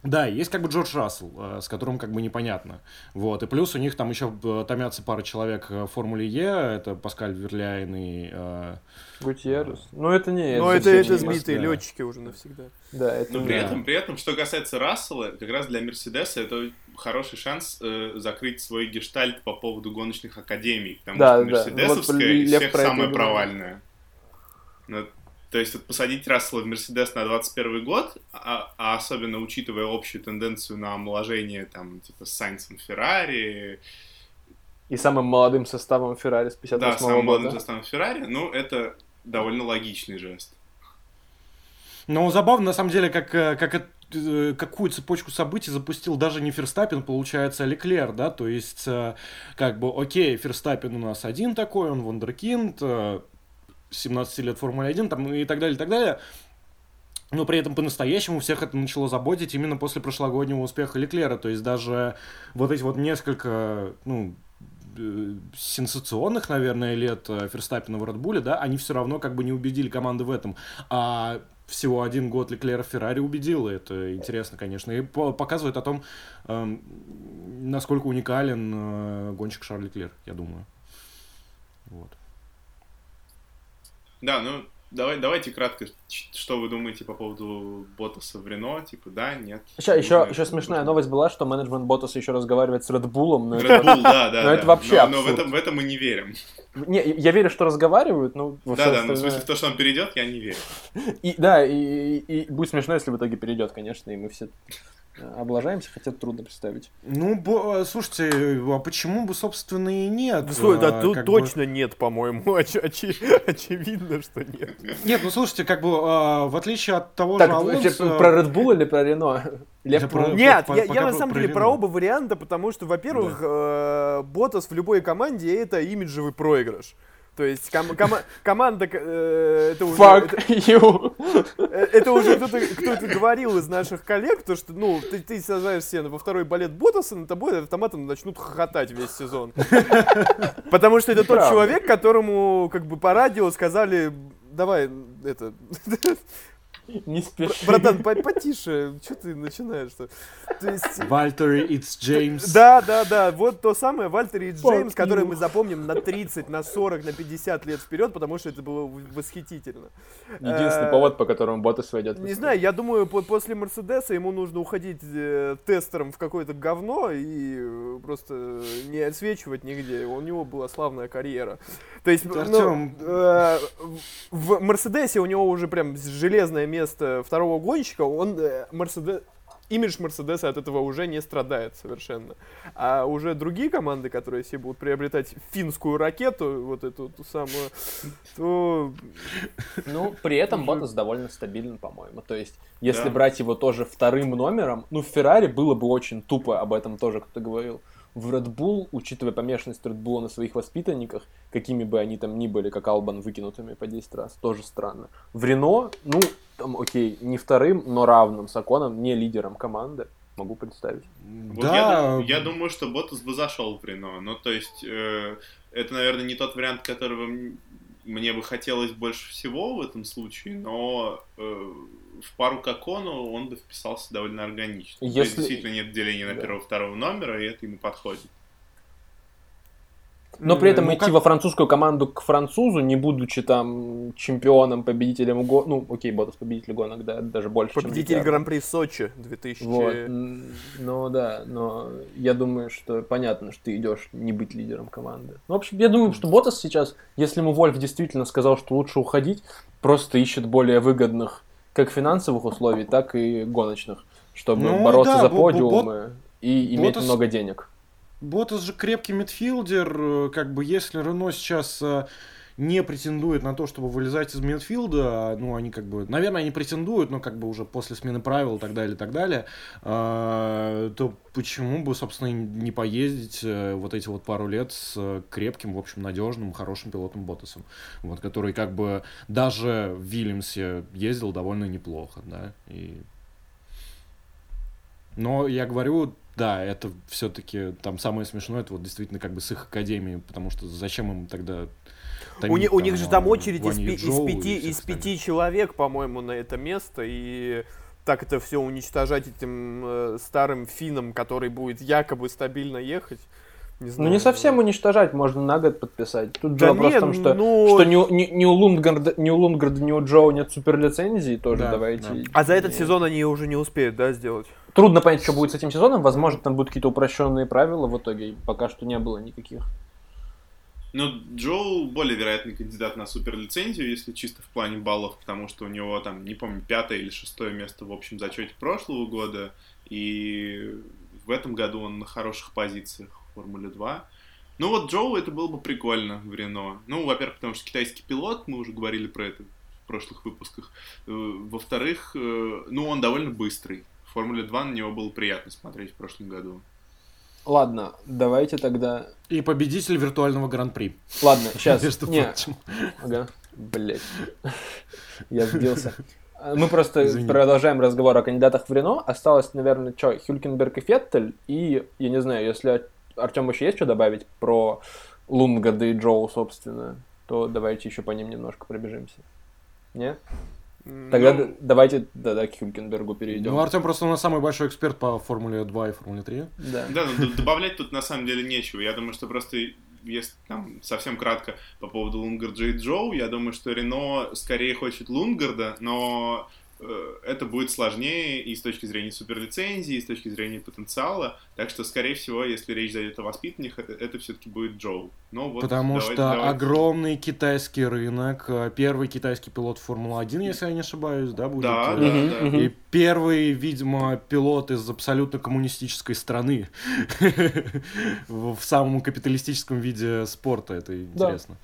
Да, есть как бы Джордж Рассел, э, с которым как бы непонятно. Вот. И плюс у них там еще э, томятся пара человек в Формуле Е. Это Паскаль Верляйн и... Э... Гутьеррес. Ну, это не... Но это, это, это сбитые да. летчики уже навсегда. Да, это... Но при, да. этом, при этом, что касается Рассела, как раз для Мерседеса это хороший шанс э, закрыть свой гештальт по поводу гоночных академий. Потому да, что мерседесовская да. вот из всех самая провальная. То есть вот посадить Рассела в Мерседес на 21 год, а, а особенно учитывая общую тенденцию на омоложение там типа с Сайнсом Феррари. И самым молодым составом Феррари с 58 да, года. Да, самым молодым составом Феррари, ну это довольно логичный жест. Ну, забавно, на самом деле, как, э, как, э, какую цепочку событий запустил даже не Ферстаппин, получается, а Леклер, да, то есть, э, как бы, окей, Ферстаппин у нас один такой, он вундеркинд, 17 лет Формулы 1, там, и так далее, и так далее, но при этом по-настоящему всех это начало заботить именно после прошлогоднего успеха Леклера. То есть даже вот эти вот несколько, ну, э, сенсационных, наверное, лет э, Ферстаппина в Редбуле, да, они все равно как бы не убедили команды в этом. А всего один год Леклера Феррари убедил, и это интересно, конечно, и показывает о том, э, насколько уникален э, гонщик Шарль Леклер, я думаю. Вот. Да, ну, Давай, давайте кратко, что вы думаете по поводу Ботаса в Рено, типа, да, нет? Еще, еще, еще смешная новость была, что менеджмент Ботаса еще разговаривает с Редбулом. Red Bull, да, да. Но это вообще Но, но в, этом, в этом мы не верим. Не, я верю, что разговаривают, но... Да, да, остальное... но в смысле в то, что он перейдет, я не верю. И, да, и, и, и будет смешно, если в итоге перейдет, конечно, и мы все облажаемся, хотя трудно представить. Ну, бо, слушайте, а почему бы, собственно, и нет? Слушай, да, тут точно бы... нет, по-моему, Оч оч очевидно, что нет. Нет, ну слушайте, как бы, а, в отличие от того так, же Алонсо... про Red Bull или про Рено? Лев про... Нет, по, я, я на самом про деле про оба варианта, потому что, во-первых, да. э, Ботас в любой команде это имиджевый проигрыш. То есть ком ком команда э, это уже Fuck это, you. Э, это уже кто-то кто говорил из наших коллег, то что ну ты ты сажаешься во второй балет Ботаса, на тобой автоматом начнут хохотать весь сезон, потому что это тот человек, которому как бы по радио сказали давай это Не спеши. Братан, потише, что ты начинаешь-то? То есть... Вальтери Итс Джеймс. Да, да, да, вот то самое Вальтери Итс Джеймс, которое мы запомним на 30, на 40, на 50 лет вперед, потому что это было восхитительно. Единственный э, повод, по которому Ботас войдет. Не знаю, я думаю, после Мерседеса ему нужно уходить э, тестером в какое-то говно и э, просто не отсвечивать нигде. У него была славная карьера. То есть, ну, в Мерседесе у него уже прям железное место место второго гонщика, он Мерседес, э, имидж Мерседеса от этого уже не страдает совершенно. А уже другие команды, которые себе будут приобретать финскую ракету, вот эту ту самую, то... Ну, при этом Ботас довольно стабилен, по-моему. То есть, если да. брать его тоже вторым номером, ну, в Феррари было бы очень тупо, об этом тоже кто-то говорил в Red Bull, учитывая помешанность Red Bull на своих воспитанниках, какими бы они там ни были, как Албан, выкинутыми по 10 раз, тоже странно. В Рено, ну, там, окей, не вторым, но равным с Аконом, не лидером команды, могу представить. Вот да. я, я думаю, что Ботас бы зашел в Рено. Ну, то есть, э, это, наверное, не тот вариант, которого мне бы хотелось больше всего в этом случае, но э, в пару к Акону он бы вписался довольно органично. Если... То есть, действительно нет деления на да. первого-второго номера, и это ему подходит. Но при этом ну, идти как... во французскую команду к французу, не будучи там чемпионом, победителем гонок, ну, окей, Ботас победитель гонок, да, даже больше, Победитель Гран-при Сочи 2000. Вот, ну да, но я думаю, что понятно, что ты идешь не быть лидером команды. Ну, в общем, я думаю, что Ботас сейчас, если ему Вольф действительно сказал, что лучше уходить, просто ищет более выгодных как финансовых условий, так и гоночных, чтобы ну, бороться да, за подиумы и иметь Ботас... много денег. Ботас же крепкий мидфилдер, э, как бы если Рено сейчас э, не претендует на то, чтобы вылезать из мидфилда, ну, они как бы, наверное, они претендуют, но как бы уже после смены правил и так далее, и так далее, э, то почему бы, собственно, не поездить вот эти вот пару лет с крепким, в общем, надежным, хорошим пилотом Ботасом, вот, который как бы даже в Вильямсе ездил довольно неплохо, да, и... Но я говорю, да, это все-таки там самое смешное, это вот действительно как бы с их академией, потому что зачем им тогда у, не, у них же там очередь из, пи, из пяти, из пяти человек, по-моему, на это место, и так это все уничтожать этим э, старым финном, который будет якобы стабильно ехать. Не знаю, ну не совсем уничтожать, можно на год подписать. Тут да вопрос в том, что, ну... что ни, ни, ни, у Лундгарда, ни у Лундгарда, ни у Джоу нет суперлицензии, тоже да, давайте. Да. А за этот сезон они уже не успеют, да, сделать? Трудно понять, что будет с этим сезоном. Возможно, там будут какие-то упрощенные правила в итоге. Пока что не было никаких. Ну, Джоу более вероятный кандидат на суперлицензию, если чисто в плане баллов, потому что у него там, не помню, пятое или шестое место в общем зачете прошлого года, и в этом году он на хороших позициях Формуле 2. Ну вот Джоу это было бы прикольно в Рено. Ну, во-первых, потому что китайский пилот, мы уже говорили про это в прошлых выпусках. Э, во-вторых, э, ну он довольно быстрый В Формуле 2 на него было приятно смотреть в прошлом году. Ладно, давайте тогда... И победитель виртуального гран-при. Ладно, сейчас. Между Не, прочим. ага, блять. Я сбился. Мы просто Извини. продолжаем разговор о кандидатах в Рено. Осталось, наверное, что, Хюлькенберг и Феттель. И, я не знаю, если Артем еще есть что добавить про Лунгарда и Джоу, собственно, то давайте еще по ним немножко пробежимся. Не? Тогда Ну- давайте да, да, к Хюлькенбергу перейдем. Ну, Артем просто у нас самый большой эксперт по Формуле 2 и Формуле 3. Да. Да, ну, д- добавлять тут на самом деле нечего. Я думаю, что просто, если там совсем кратко по поводу Лунгарда и Джоу, я думаю, что Рено скорее хочет Лунгарда, но это будет сложнее и с точки зрения суперлицензии, и с точки зрения потенциала. Так что, скорее всего, если речь зайдет о воспитанниках, это, это все-таки будет Джоу. Но вот Потому давайте- что давайте- огромный китайский рынок. э, Первый китайский пилот Формулы-1, если я не ошибаюсь, да, будет? Да, э, да, да. И первый, видимо, пилот из абсолютно коммунистической страны в самом капиталистическом виде спорта. Это интересно.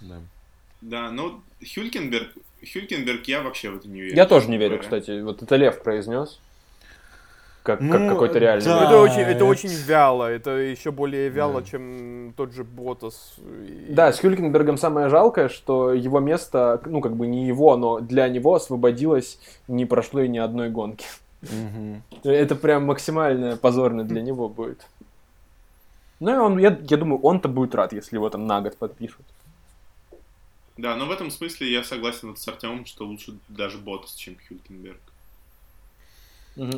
Да. Да, ну, Хюлькенберг, Хюлькенберг я вообще в это не верю. Я тоже не верю, говоря. кстати. Вот это Лев произнес. Как, как Ну, какой-то реальный. да. Это очень, это это- очень вяло, это еще более вяло, Да. чем тот же Ботас. Да, с Хюлькенбергом самое жалкое, что его место, ну, как бы не его, но для него освободилось не прошло и ни одной гонки. Это прям максимально позорно для него будет. Ну, и он, я, я думаю, он-то будет рад, если его там на год подпишут. Да, но в этом смысле я согласен вот с Артемом, что лучше даже Ботас, чем Хюлькенберг.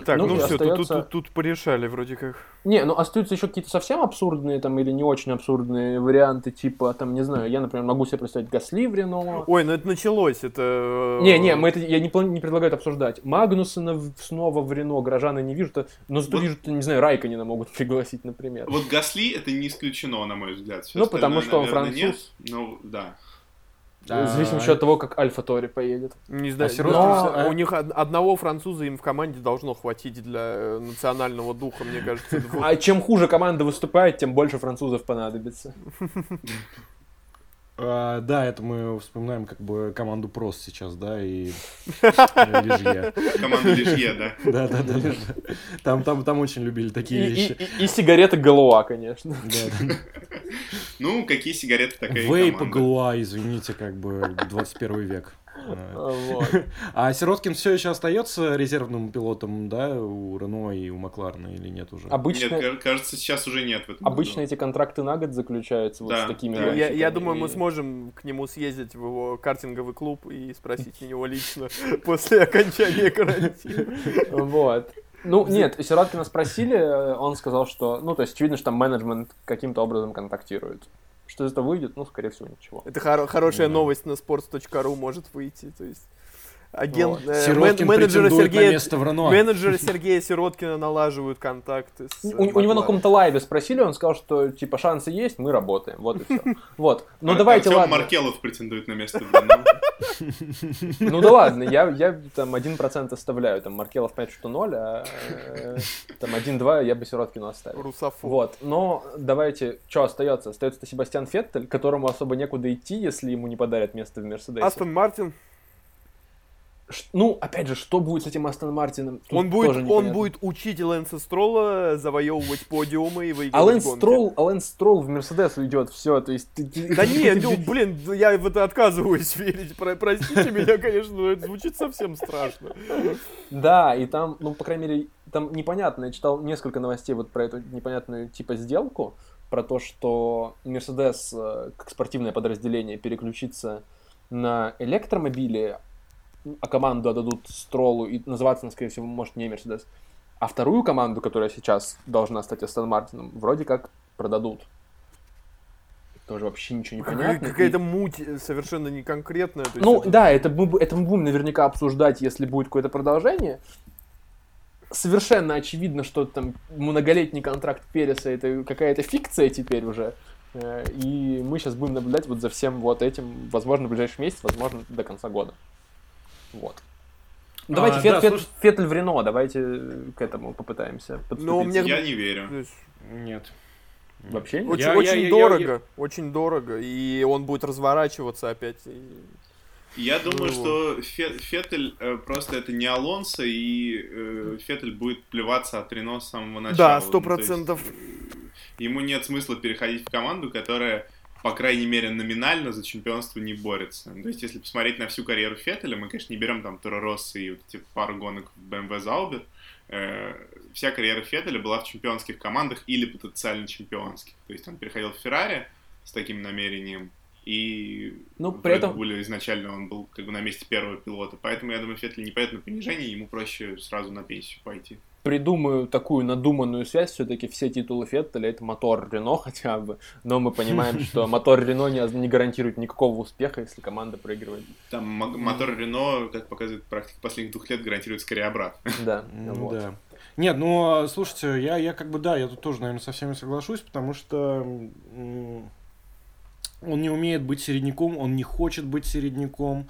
Так, ну, и все, тут, остается- тут, тут порешали вроде как. Не, ну остаются еще какие-то совсем абсурдные там или не очень абсурдные варианты, типа, там, не знаю, я, например, могу себе представить Гасли в Рено. Ой, ну это началось, это... Не, не, мы это, я не, плани- не предлагаю это обсуждать. Магнусона снова в Рено, горожаны не вижу, то, но зато Вот. вижу, не знаю, Райканина могут пригласить, например. Вот Гасли это не исключено, на мой взгляд. Всё Ну, потому что он француз. нет. Ну, да. В зависимости от того, как Альфа Тори поедет. Не знаю, А но Сироткин- а- у них од- одного француза им в команде должно хватить для э, национального духа, мне кажется. А чем хуже команда выступает, тем больше французов понадобится. А, да, это мы вспоминаем как бы команду Прос сейчас, да, и Лижье. Команда Лишье, да. Да, да, да. Там, там, там очень любили такие и- вещи. и- и сигареты Галуа, конечно. Да. Ну, какие сигареты, такая команда. Галуа, извините, как бы 21 век. А. Вот. А Сироткин все еще остается резервным пилотом, да, у Рено и у Макларена или нет уже? Обычно, Нет, кажется, сейчас уже нет обычно эти контракты на год заключаются вот с такими. Я, думаю, мы сможем к нему съездить в его картинговый клуб и спросить у него лично после окончания карантина. Вот. Ну, нет, Сироткина спросили, э, он сказал, что, ну, то есть, очевидно, что там менеджмент каким-то образом контактирует. Что из этого выйдет? Ну, скорее всего, ничего. Это хоро- хорошая Да. новость на sports.ru может выйти. То есть агент, Вот. э, мен- на Сергея, место в Рено. менеджеры Сергея Сироткина налаживают контакты с У, у него на каком-то лайве спросили, он сказал, что, типа, шансы есть, мы работаем. Вот и все. Вот. Ну, давайте, Артём ладно. Маркелов претендует на место в Рено. Ну да ладно, я, я там 1% оставляю. Там Маркелов 5, что 0, а э, там 1-2 я бы Сироткину оставил. Русофоб. Вот, но давайте, что остается? Остается Себастьян Феттель, которому особо некуда идти, если ему не подарят место в Мерседесе. Астон Мартин, Ну, опять же, что будет с этим Астон Мартином? Тут он будет, он непонятно. будет учить Лэнса Строла завоевывать подиумы и выигрывать А Лэнс гонки. Стролл, а Лэнс Стролл в Мерседес уйдет, все, то есть... ты- ты- Да нет, ну, блин, я в это отказываюсь верить. Про- простите меня, конечно, но это звучит совсем страшно. Да, и там, ну, по крайней мере, там непонятно, я читал несколько новостей вот про эту непонятную типа сделку, про то, что Мерседес э, как спортивное подразделение переключится на электромобили, а команду отдадут Стролу, и называться она, скорее всего, может не Мерседес, а вторую команду, которая сейчас должна стать Астон Мартином, вроде как продадут. Тоже вообще ничего не понятно. Какая-то И- муть э, совершенно не конкретная. то есть ну это- да, это мы, это мы будем наверняка обсуждать, если будет какое-то продолжение. Совершенно очевидно, что там многолетний контракт Переса это какая-то фикция теперь уже. Э, И мы сейчас будем наблюдать вот за всем вот этим, возможно, в ближайший месяц, возможно, до конца года. Вот. Ну, Давайте А, Фет- да, Фет- слушай- Феттель в Рено, давайте к этому попытаемся подступиться. Ну, мне- Я не верю. Нет. Вообще нет? Очень, Я- очень я- я- дорого, очень дорого, и он будет разворачиваться опять. и- Я думаю, Ну что Фе- Феттель э, просто это не Алонсо, и э, Феттель будет плеваться от Рено с самого начала. Да, сто Ну, то есть, процентов. э, Ему нет смысла переходить в команду, которая, по крайней мере, номинально за чемпионство не борется. То есть, если посмотреть на всю карьеру Феттеля, мы, конечно, не берем там Торо Росса и вот эти пару гонок в BMW Заубер, э, вся карьера Феттеля была в чемпионских командах или потенциально чемпионских. То есть он переходил в Феррари с таким намерением, и Ну, при этом- Bull изначально он был как бы на месте первого пилота. Поэтому я думаю, Феттель не пойдет на понижение, ему проще сразу на пенсию пойти. Придумаю такую надуманную связь, все-таки все титулы Феттеля это мотор Рено хотя бы, но мы понимаем, что мотор Рено не, не гарантирует никакого успеха, если команда проигрывает. Там мо- мотор Рено, как показывает практика последних двух лет, гарантирует скорее обратно. Да, Ну вот. Да. Нет, ну, а, слушайте, я, я как бы, да, я тут тоже, наверное, со всеми соглашусь, потому что он не умеет быть середняком, он не хочет быть середняком.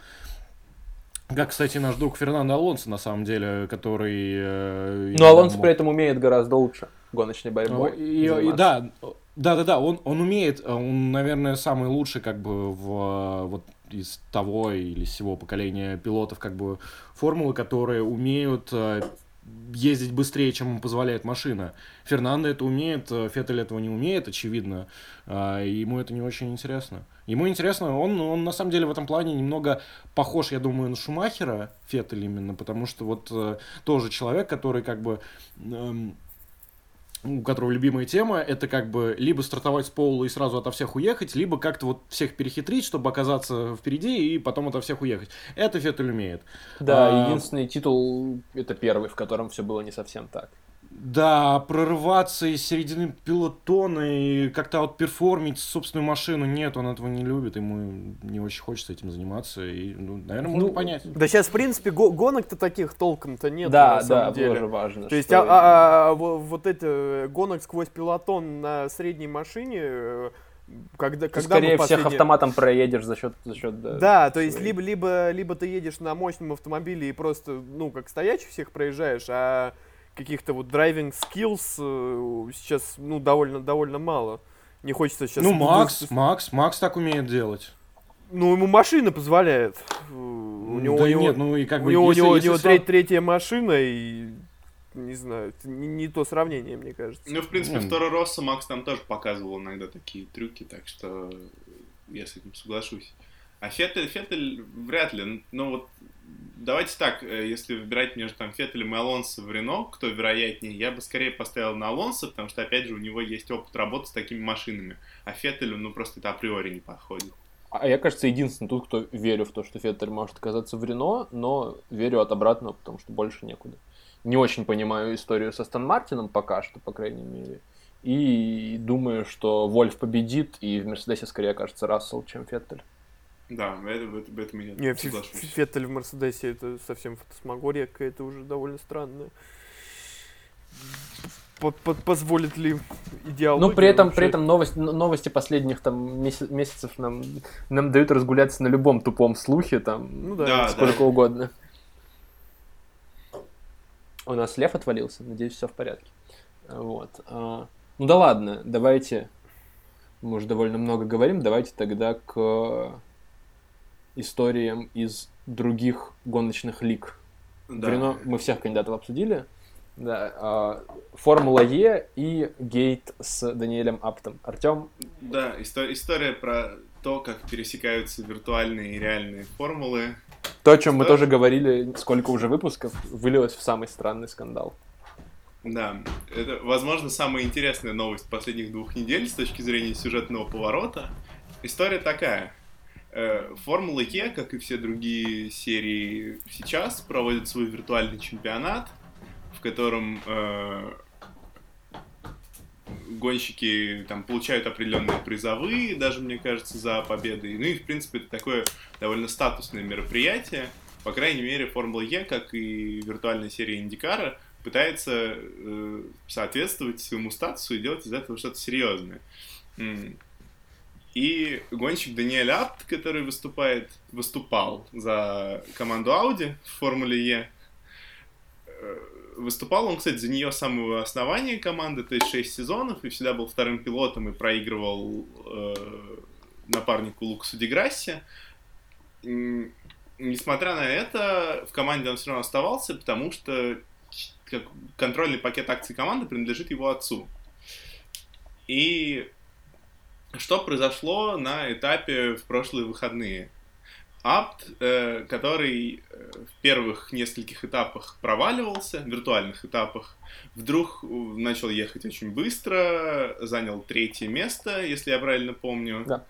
Как, кстати, наш друг Фернандо Алонсо, на самом деле, который... э, Но Алонсо мог- при этом умеет гораздо лучше гоночной борьбой. и- и да, да, да, да, он, он умеет, он, наверное, самый лучший, как бы, в, вот из того или всего поколения пилотов, как бы, формулы, которые умеют э, ездить быстрее, чем ему позволяет машина. Фернандо это умеет, э, Феттель этого не умеет, очевидно, а, ему это не очень интересно. Ему интересно, он, он на самом деле в этом плане немного похож, я думаю, на Шумахера, Феттель именно, потому что вот э, тоже человек, который как бы эм, у которого любимая тема, это как бы либо стартовать с пола и сразу ото всех уехать, либо как-то вот всех перехитрить, чтобы оказаться впереди и потом ото всех уехать. Это Феттель умеет. Да, А, единственный титул это первый, в котором все было не совсем так. Да, прорываться из середины пилотона и как-то вот перформить собственную машину, нет, он этого не любит, ему не очень хочется этим заниматься, и, ну, наверное, можно Ну, понять. Да сейчас, в принципе, го- гонок-то таких толком-то нет да, на да, самом деле. тоже важно. То есть, а, а- а во- вот эти э, гонок сквозь пилотон на средней машине, э, когда, ты, когда скорее всех последний- автоматом проедешь за счет... За счет да, Да, то есть либо, либо, либо ты едешь на мощном автомобиле и просто, ну, как стоячих всех проезжаешь, а каких-то вот driving skills э, сейчас, ну, довольно, довольно мало. Не хочется сейчас... Ну, Макс, Макс, Макс так умеет делать. Ну, ему машина позволяет. У него, да у него- нет, ну и как у бы... него, у если- него- у если него сра- треть- третья машина и... Не знаю, это не, не то сравнение, мне кажется. Ну, в принципе, Ну. в Торо Россо Макс там тоже показывал иногда такие трюки, так что я с этим соглашусь. А Феттель, Феттель вряд ли. Ну вот, давайте так, э, если выбирать между там Феттелем и Алонсо в Рено, кто вероятнее, я бы скорее поставил на Алонсо, потому что, опять же, у него есть опыт работы с такими машинами. А Феттелю, ну, просто это априори не подходит. А я, кажется, единственный тут, кто верю в то, что Феттель может оказаться в Рено, но верю от обратного, потому что больше некуда. Не очень понимаю историю со Стан Мартином пока что, по крайней мере. И думаю, что Вольф победит, и в Мерседесе скорее окажется Рассел, чем Феттель. Да, это, в, в этом я Не, Фе- соглашусь. Фе- Феттель в Мерседесе это совсем фантасмагория какая-то уже довольно странная. По- по- Позволит ли идеология Ну, при этом, вообще- при этом новость, н- новости последних там меся- месяцев нам, нам дают разгуляться на любом тупом слухе, там, Ну да. Да, сколько угодно. У нас лев отвалился, надеюсь, все в порядке. Вот. а, Ну да ладно, давайте, мы уже довольно много говорим, давайте тогда к историям из других гоночных лиг. Да. Рено мы всех кандидатов обсудили. Да, а, Формула Е и Гейт с Даниэлем Аптом. Артем, Да, исто- история про то, как пересекаются виртуальные и реальные формулы. то, о чем мы Да. тоже говорили, сколько уже выпусков, вылилось в самый странный скандал. Да, это, возможно, самая интересная новость последних двух недель с точки зрения сюжетного поворота. История такая. Э, Формула Е, как и все другие серии сейчас, проводит свой виртуальный чемпионат, в котором э, гонщики там получают определенные призовые, даже, мне кажется, за победы. Ну и, в принципе, это такое довольно статусное мероприятие. По крайней мере, Формула Е, как и виртуальная серия Индикара, пытается э, соответствовать своему статусу и делать из этого что-то серьезное. И гонщик Даниэль Апт, который выступает, выступал за команду Audi в Формуле Е, э, выступал он, кстати, за нее с самого основания команды, то есть 6 сезонов, и всегда был вторым пилотом и проигрывал э, напарнику Лукасу Деграсси. Несмотря на это, в команде он все равно оставался, потому что контрольный пакет акций команды принадлежит его отцу. И что произошло на этапе в прошлые выходные? Апт, э, который э, в первых нескольких этапах проваливался, виртуальных этапах, вдруг начал ехать очень быстро, занял третье место, если я правильно помню. Да.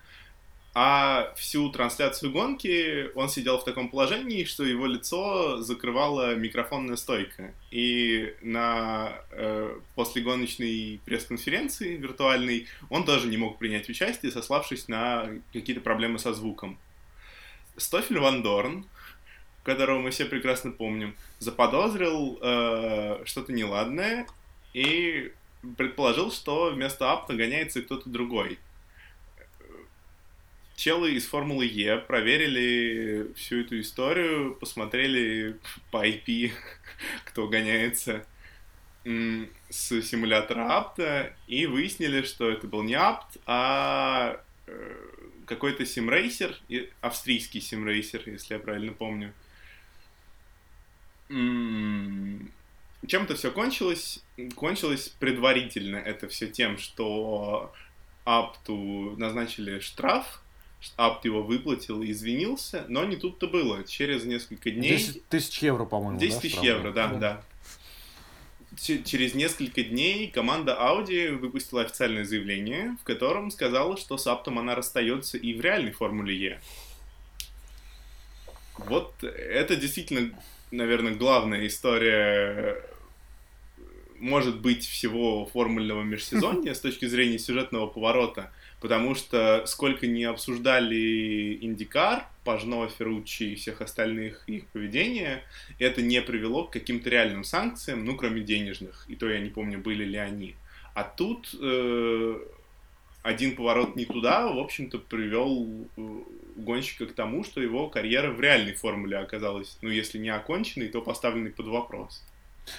А всю трансляцию гонки он сидел в таком положении, что его лицо закрывала микрофонная стойка. И на э, послегоночной пресс-конференции виртуальной он тоже не мог принять участие, сославшись на какие-то проблемы со звуком. Стофель Ван Дорн, которого мы все прекрасно помним, заподозрил э, что-то неладное и предположил, что вместо Апта гоняется кто-то другой челы из Формулы Е проверили всю эту историю, посмотрели по IP, кто гоняется с симулятора апта, и выяснили, что это был не апт, а э, какой-то симрейсер, австрийский симрейсер, если я правильно помню. Чем это все кончилось? Кончилось предварительно это все тем, что Апту назначили штраф Апт его выплатил и извинился, но не тут-то было. Через несколько дней... 10 тысяч евро, по-моему, 10 тысяч да, евро, да, да. Через несколько дней команда Audi выпустила официальное заявление, в котором сказала, что с Аптом она расстается и в реальной Формуле Е. Вот это действительно, наверное, главная история может быть всего формульного межсезонья с точки зрения сюжетного поворота – потому что сколько не обсуждали Индикар, Пажно, Ферруччи и всех остальных их поведения, это не привело к каким-то реальным санкциям, ну, кроме денежных, и то я не помню, были ли они. А тут э, один поворот не туда, в общем-то, привел э, гонщика к тому, что его карьера в реальной формуле оказалась, ну, если не оконченной, то поставленной под вопрос.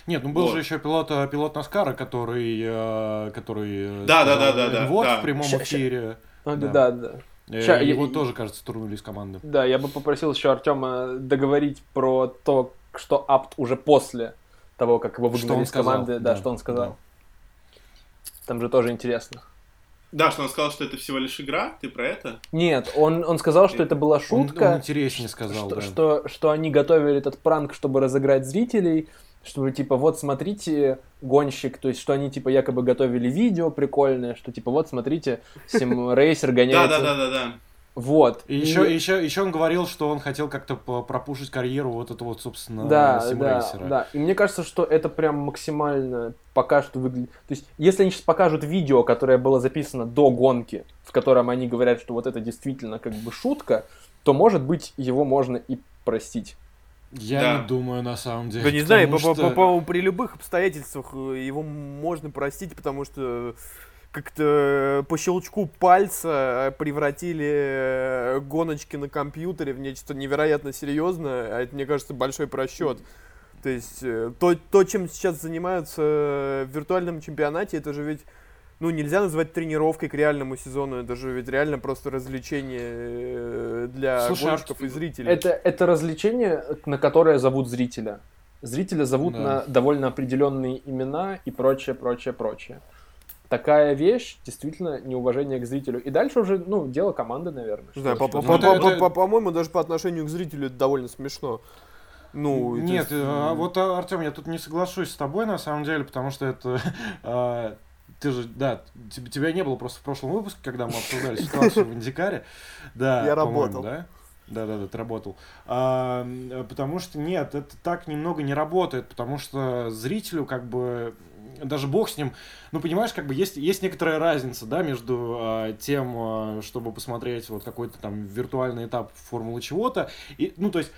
Нет, ну был вот. же еще пилот, э, пилот Наскара, который, э, который да, да, да, да, да, вот да. в прямом ща, эфире. Ща. Да, да. да. Ща, его я, тоже, кажется, турнули из команды. Да, я бы попросил еще Артема договорить про то, что Апт уже после того, как его выгнали из команды, да, да, что он сказал. Да. Там же тоже интересно. Да, что он сказал, что это всего лишь игра, ты про это? Нет, он, он сказал, что это была шутка. Он, он интереснее сказал, что, да. что, что они готовили этот пранк, чтобы разыграть зрителей, что типа вот смотрите гонщик, то есть что они типа якобы готовили видео прикольное, что типа вот смотрите, Сим Рейсер гоняется. Да, да, да, да, да. Вот. И, и еще, еще, еще он говорил, что он хотел как-то пропушить карьеру вот этого вот, собственно, да, симрейсера. Да, да. И мне кажется, что это прям максимально пока что выглядит... То есть, если они сейчас покажут видео, которое было записано до гонки, в котором они говорят, что вот это действительно как бы шутка, то, может быть, его можно и простить. Я да. не думаю, на самом деле. Да не знаю, что... по, по, по, при любых обстоятельствах э, его можно простить, потому что как-то по щелчку пальца превратили э, гоночки на компьютере в нечто невероятно серьезное, а это, мне кажется, большой просчет. То есть э, то, то чем сейчас занимаются в виртуальном чемпионате, это же ведь ну, нельзя назвать тренировкой к реальному сезону. Это же ведь реально просто развлечение э, для Слушай, гонщиков а... и зрителей. Это, это развлечение, на которое зовут зрителя. Зрителя зовут да. на довольно определенные имена и прочее, прочее, прочее. Такая вещь, действительно, неуважение к зрителю. И дальше уже, ну, дело команды, наверное. Да, по, по, по, по, по, по-моему, даже по отношению к зрителю это довольно смешно. Ну, Нет, это... а, вот, Артем, я тут не соглашусь с тобой, на самом деле, потому что это а, ты же, да, тебя не было просто в прошлом выпуске, когда мы обсуждали ситуацию в Индикаре. Да, Я работал. Да? Да, да, да, ты работал. А, потому что нет, это так немного не работает, потому что зрителю как бы даже бог с ним, ну понимаешь, как бы есть есть некоторая разница, да, между а, тем, а, чтобы посмотреть вот какой-то там виртуальный этап формулы чего-то и, ну то есть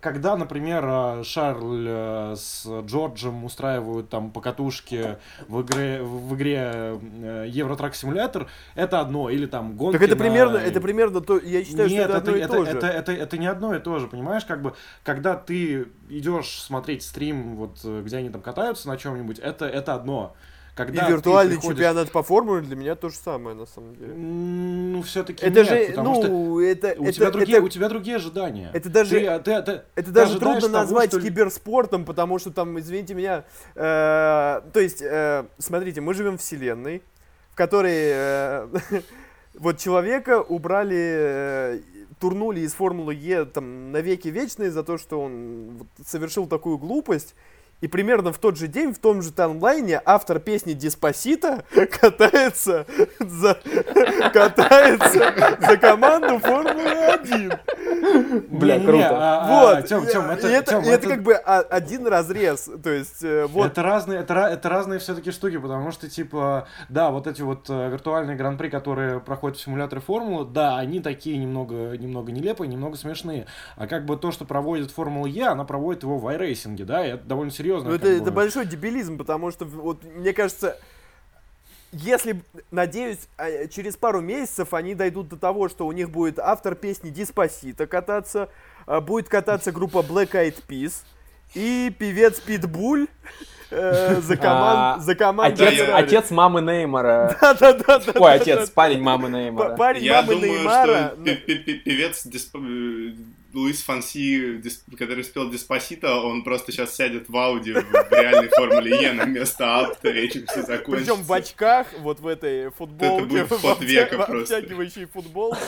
когда, например, а, Шарль э, с Джорджем устраивают там покатушки в игре, в игре э, Евротрак симулятор, это одно, или там гонки Так это на... примерно, это примерно то, я считаю, Нет, что это, это одно это, и то это, же. Это, это, это не одно и то же, понимаешь, как бы, когда ты идешь смотреть стрим, вот, где они там катаются на чем-нибудь, это, это одно Когда и виртуальный приходишь... чемпионат по формуле для меня то же самое, на самом деле. Ну, все-таки это нет, же, потому ну, что это, у, это, тебя другие, это, у тебя другие ожидания. это даже, Ты- ты- ты- это ты даже ожидаешь трудно того, назвать что- киберспортом, потому что там, извините меня, э, то есть, э, смотрите, мы живем в вселенной, в которой э, вот человека убрали, э, турнули из Формулы Е там навеки вечные за то, что он вот совершил такую глупость. И примерно в тот же день, в том же таймлайне, автор песни Диспосита катается за, катается за команду Формулы-1. Бля, круто. а- а, Вот. Тём, Тём, И это, это, Тём, и это это- как бы а- один разрез. То есть, э, вот. Это разные, это, это разные все-таки штуки, потому что, типа, да, вот эти вот э, виртуальные гран-при, которые проходят в симуляторе формулы, да, они такие немного, немного нелепые, немного смешные. А как бы то, что проводит Формула Е, она проводит его в iRacing, да, и это довольно серьезно. Ну, это, это большой дебилизм, потому что, вот, мне кажется, если, надеюсь, а, через пару месяцев они дойдут до того, что у них будет автор песни Диспосита кататься, а, будет кататься группа Black Eyed Peas и певец Питбуль э, за А, команд, за команду. Отец, отец мамы Неймара. Да-да-да. Ой, отец, парень мамы Неймара. Парень Я мамы думаю, Неймара. что пе- пе- пе- певец Луис Фанси, который спел Диспосито, он просто сейчас сядет в Ауди в реальной Формуле Е на место Апта, и этим все закончится. Причем в очках, вот в этой футболке, будет в ход обтя- века просто. обтягивающей футболке.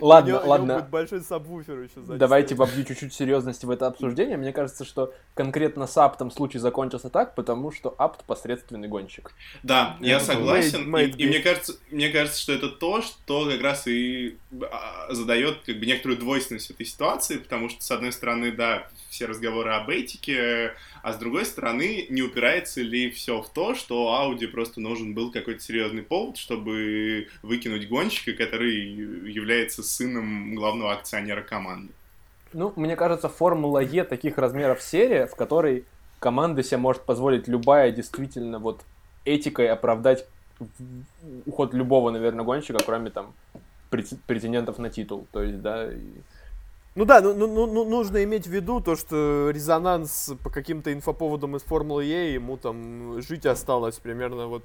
Ладно, него- ладно. будет большой сабвуфер еще сзади Давайте вобью чуть-чуть серьезности в это обсуждение. Мне кажется, что конкретно с Аптом случай закончился так, потому что Апт посредственный гонщик. Да, я Это согласен. made- made и, и мне кажется, мне кажется, что это то, что как раз и а, задает как бы некоторую двойственность этой ситуации, потому что с одной стороны, да, все разговоры об этике, а с другой стороны, не упирается ли все в то, что Ауди просто нужен был какой-то серьезный повод, чтобы выкинуть гонщика, который является сыном главного акционера команды. Ну, мне кажется, Формула Е таких размеров серия, в которой команда себе может позволить любая действительно вот этикой оправдать уход любого, наверное, гонщика, кроме там прет- претендентов на титул. То есть, да, и- Ну да, ну, ну, ну, ну, нужно иметь в виду то, что резонанс по каким-то инфоповодам из Формулы Е, ему там жить осталось примерно вот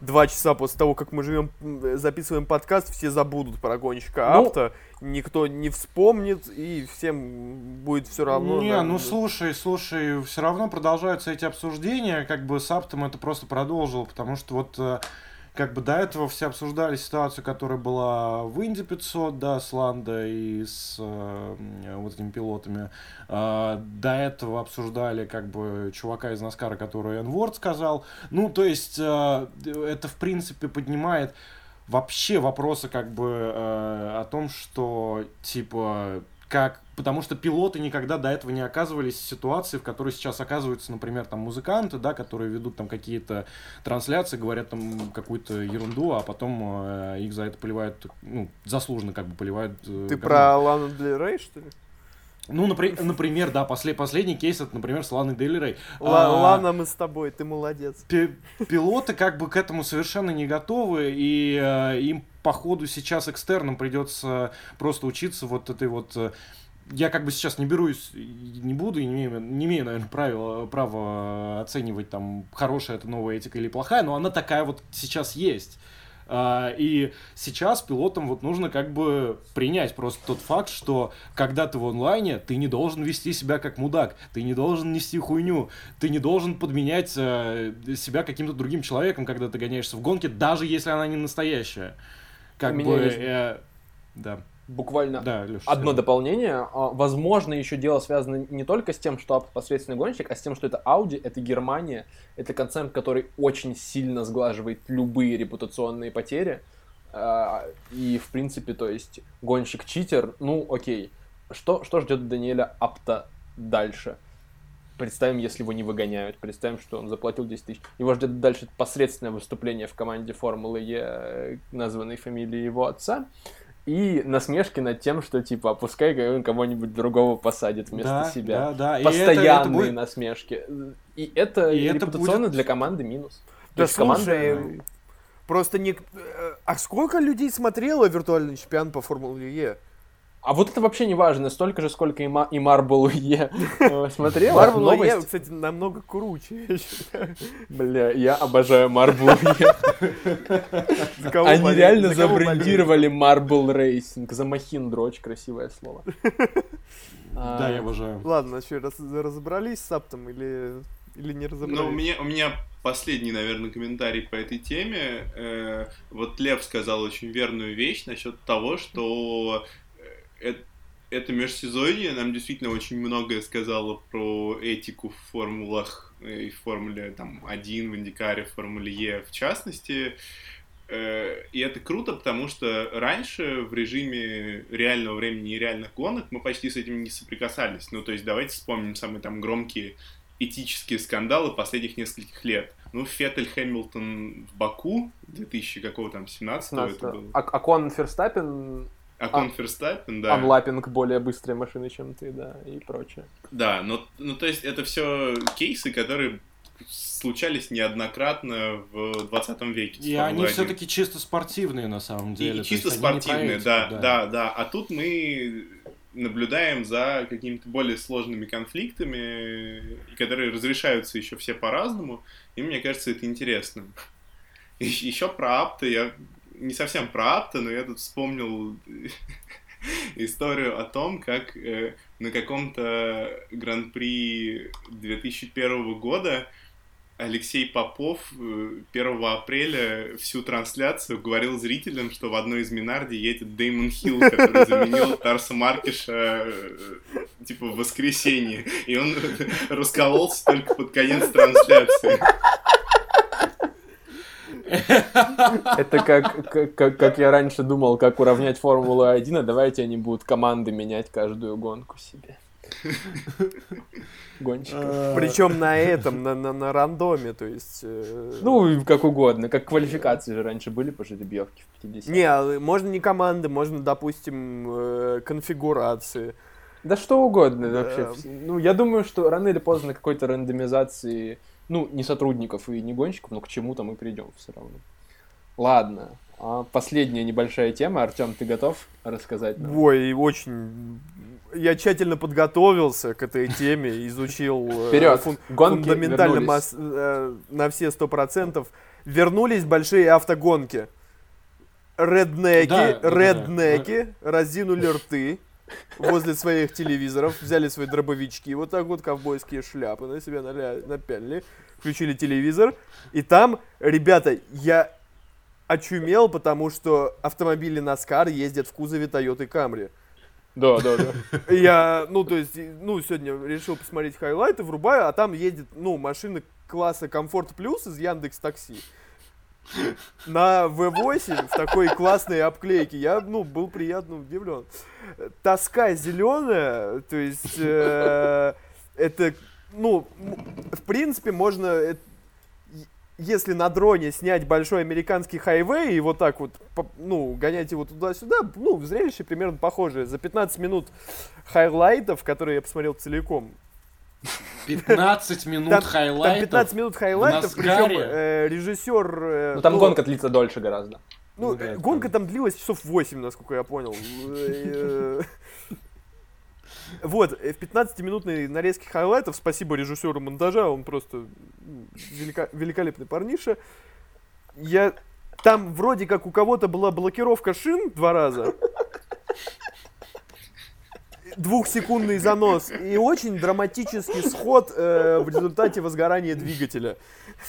два часа после того, как мы живем, записываем подкаст, все забудут про гонщика Ну- Апта, никто не вспомнит, и всем будет все равно. Не, да, ну слушай, слушай, все равно продолжаются эти обсуждения, как бы с Аптом это просто продолжил, потому что вот э, как бы до этого все обсуждали ситуацию, которая была в Инди 500, да, с Ландо и с э, вот этими пилотами. А, до этого обсуждали как бы чувака из Наскара, который N-word сказал. Ну, то есть э, это в принципе поднимает вообще вопросы как бы э, о том, что типа как потому что пилоты никогда до этого не оказывались в ситуации, в которой сейчас оказываются, например, там музыканты, да, которые ведут там какие-то трансляции, говорят там какую-то ерунду, а потом э, их за это поливают, ну, заслуженно как бы поливают. э, Ты про Лану Дель Рей, что ли? Ну, напри- например, да, после- последний кейс это, например, с Ланой Дель Рей. Ла- А, Лана, мы с тобой, ты молодец. пи- пилоты как бы к этому совершенно не готовы, и э, им по ходу сейчас экстерном придется просто учиться вот этой вот... я как бы сейчас не берусь, не буду, и не имею, не имею наверное, правила, права оценивать, там, хорошая это новая этика или плохая, но она такая вот сейчас есть. А, И сейчас пилотам вот нужно как бы принять просто тот факт, что когда ты в онлайне, ты не должен вести себя как мудак, ты не должен нести хуйню, ты не должен подменять э, себя каким-то другим человеком, когда ты гоняешься в гонке, даже если она не настоящая. Как У бы... есть- э, да, буквально да, Леша. Одно дополнение. А, Возможно, еще дело связано не только с тем, что Апт посредственный гонщик, а с тем, что это Audi, это Германия, это концерн, который очень сильно сглаживает любые репутационные потери. А, И, в принципе, то есть, гонщик-читер, ну, окей. Что, что ждет Даниэля Апта дальше? Представим, если его не выгоняют. Представим, что он заплатил 10 тысяч. Его ждет дальше посредственное выступление в команде Формулы Е, э, названной фамилией его отца. И насмешки над тем, что типа, пускай он кого-нибудь другого посадит вместо да, себя. Да, да. И это- это Постоянные будет- насмешки. И это И это репутационно будет- для команды минус. То Да есть команда- слушай, просто не... э, А сколько людей смотрело виртуальный чемпион по Формуле Е? А вот это вообще не важно, столько же, сколько и, Ма- и Marble Е смотрел. Новость? Е, кстати, намного круче. Бля, я обожаю Marble Е. Они реально забрендировали Marble Racing. За Махиндра, очень красивое слово. Да, я А, обожаю. Ладно, что, раз- разобрались с Аптом или, или не разобрались? Ну, у меня, у меня последний, наверное, комментарий по этой теме. Э, вот Лев сказал очень верную вещь насчет того, что это межсезонье нам действительно очень многое сказало про этику в формулах и в формуле там 1, в Индикаре, в формуле Е в частности. Э, И это круто, потому что раньше в режиме реального времени и реальных гонок мы почти с этим не соприкасались. Ну, то есть давайте вспомним самые там громкие этические скандалы последних нескольких лет. Ну, Феттель Хэмилтон в Баку 2000 какого там 17 это 16. было. А Акон Ферстаппен, Акон Ферстаппен, да. анлаппинг более быстрые машины, чем ты, да, и прочее. Да, но, ну то есть это все кейсы, которые случались неоднократно в 20 веке. И они 1. все-таки чисто спортивные на самом деле. И, то чисто спортивные, этику, да, да, да, А тут мы наблюдаем за какими-то более сложными конфликтами, которые разрешаются еще все по-разному, и мне кажется, это интересно. Еще про Апта, я не совсем про Апта, но я тут вспомнил историю о том, как э, на каком-то гран-при 2001 года Алексей Попов э, 1 апреля всю трансляцию говорил зрителям, что в одной из Минарди едет Дэймон Хилл, который заменил Тарса Маркиша э, типа в воскресенье. И он раскололся только под конец трансляции. Это как, как, как, как я раньше думал, как уравнять Формулу-1, а давайте они будут команды менять каждую гонку себе. Гонщиков. Э, Причем на этом, на, на, на рандоме, то есть... э, Ну, как угодно. Как квалификации же раньше были по жеребьевке в 50 Не, а можно не команды, можно, допустим, э, конфигурации. Да что угодно Да. вообще. Ну, я думаю, что рано или поздно какой-то рандомизации, ну, не сотрудников и не гонщиков, но к чему-то мы придем все равно. Ладно. А последняя небольшая тема. Артем, ты готов рассказать нам? Ой, очень... Я тщательно подготовился к этой теме, изучил э, Вперед! фун- Гонки фундаментально вернулись. мас- э, на все сто процентов. Вернулись большие автогонки. Реднеки, Да, да, да, да. реднеки разинули рты возле своих телевизоров, взяли свои дробовички, вот так вот ковбойские шляпы на себя наля- напялили, включили телевизор, и там, ребята, я очумел, потому что автомобили NASCAR ездят в кузове Toyota Camry. Да, да, да. Я, ну, то есть, ну, сегодня решил посмотреть хайлайты, врубаю, а там едет, ну, машина класса Комфорт Плюс из Яндекс Такси. На V8 в такой классной обклейке. Я, ну, был приятно удивлен. Тоска зеленая, то есть, э, это, ну, в принципе, можно, э, если на дроне снять большой американский хайвей и вот так вот, ну, гонять его туда-сюда, ну, зрелище примерно похожее. За 15 минут хайлайтов, которые я посмотрел целиком, 15 минут там, там хайлайтов. 15 минут хайлайтов, причем э, режиссер... э, Ну, там гонка длится дольше гораздо. Ну, Ну да, гонка там длилась часов 8, насколько я понял. Э, Вот, в 15-минутной нарезке хайлайтов, спасибо режиссеру монтажа, он просто велика- великолепный парниша. Я... Там вроде как у кого-то была блокировка шин два раза. Двухсекундный занос и очень драматический сход э, в результате возгорания двигателя.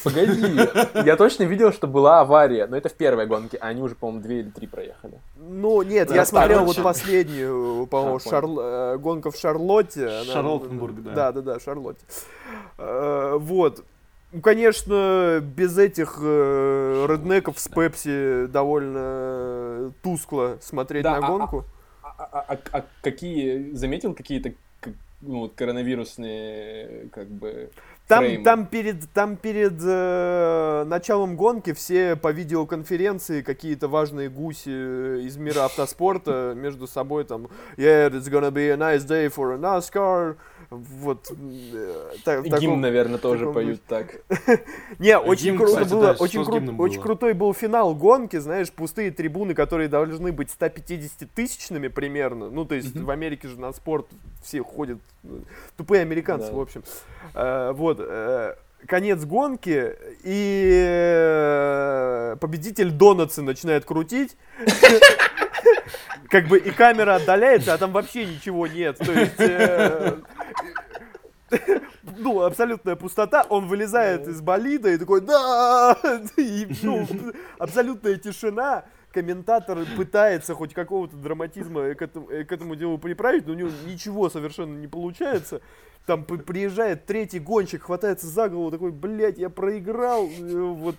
Погоди, я точно видел, что была авария, но это в первой гонке, а они уже, по-моему, две или три проехали. Ну, нет, Да, я смотрел вот последнюю, по-моему, А. Шарл- э, гонка в Шарлотте. Шарлоттенбург, да. Да, да, да, Шарлотте. Э, Вот. Ну, конечно, без этих э, реднеков с Пепси довольно тускло смотреть Да, на а- гонку. А, а- а- какие, заметил какие-то ну, вот коронавирусные, как бы, Там, фреймы? там перед, там перед э, началом гонки все по видеоконференции какие-то важные гуси э, из мира автоспорта между собой там Yeah, it's gonna be a nice day for a NASCAR Вот. э, та- И таком- Гимн, наверное, тоже поют так. Не, очень гимн, круто было, очень, очень крутой был финал гонки, знаешь, пустые трибуны, которые должны быть 150 тысячными примерно. Ну, то есть в Америке же на спорт все ходят, ну, тупые американцы, в общем. Э, вот, э, конец гонки, и э, победитель Донатсы начинает крутить. Как бы и камера отдаляется, а там вообще ничего нет. То есть... ну, абсолютная пустота, он вылезает из болида и такой, да, и, ну, абсолютная тишина, комментатор пытается хоть какого-то драматизма к этому, к этому делу приправить, но у него ничего совершенно не получается. Там при- приезжает третий гонщик, хватается за голову, такой, блядь, я проиграл, вот,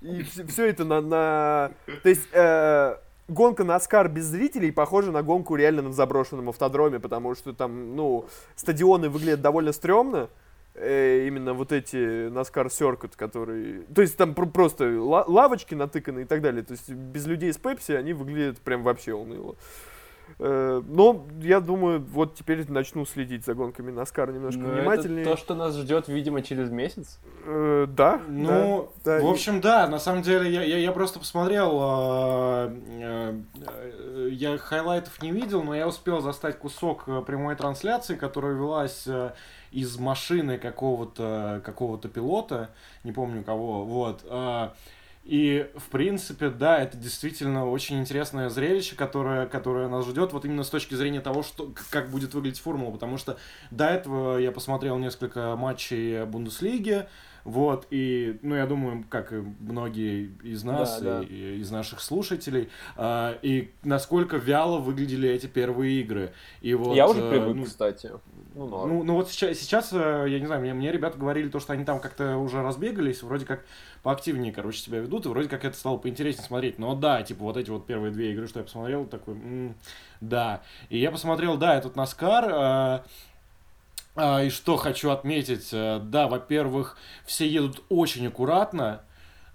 и все, это на, на... То есть, э, гонка Наскар без зрителей похожа на гонку реально на заброшенном автодроме, потому что там, ну, стадионы выглядят довольно стрёмно, э, именно вот эти NASCAR Circuit, которые... То есть там пр- просто ла- лавочки натыканы и так далее. То есть без людей с Пепси они выглядят прям вообще уныло. Э, но я думаю, вот теперь начну следить за гонками NASCAR немножко Ну, внимательнее. Это то, что нас ждет, видимо, через месяц. Э, да, Ну, да, да. в общем, да, на самом деле, я, я, я просто посмотрел, э, э, э, я хайлайтов не видел, но я успел застать кусок э, прямой трансляции, которая велась э, из машины какого-то какого-то пилота, не помню кого, вот. э, и, в принципе, да, это действительно очень интересное зрелище, которое, которое нас ждет, вот именно с точки зрения того, что, как будет выглядеть формула, потому что до этого я посмотрел несколько матчей Бундеслиги, вот, и, ну, я думаю, как и многие из нас, Да, да. И, и из наших слушателей, а, и насколько вяло выглядели эти первые игры. И вот, Я уже э, привык, ну, кстати. Ну, ну, ну вот сейчас, сейчас, э, я не знаю, мне, мне ребята говорили то, что они там как-то уже разбегались, вроде как поактивнее, короче, себя ведут, и вроде как это стало поинтереснее смотреть. Но да, типа вот эти вот первые две игры, что я посмотрел, такой, м, да. И я посмотрел, да, этот Наскар, э, а, и что хочу отметить, э, да, во-первых, все едут очень аккуратно,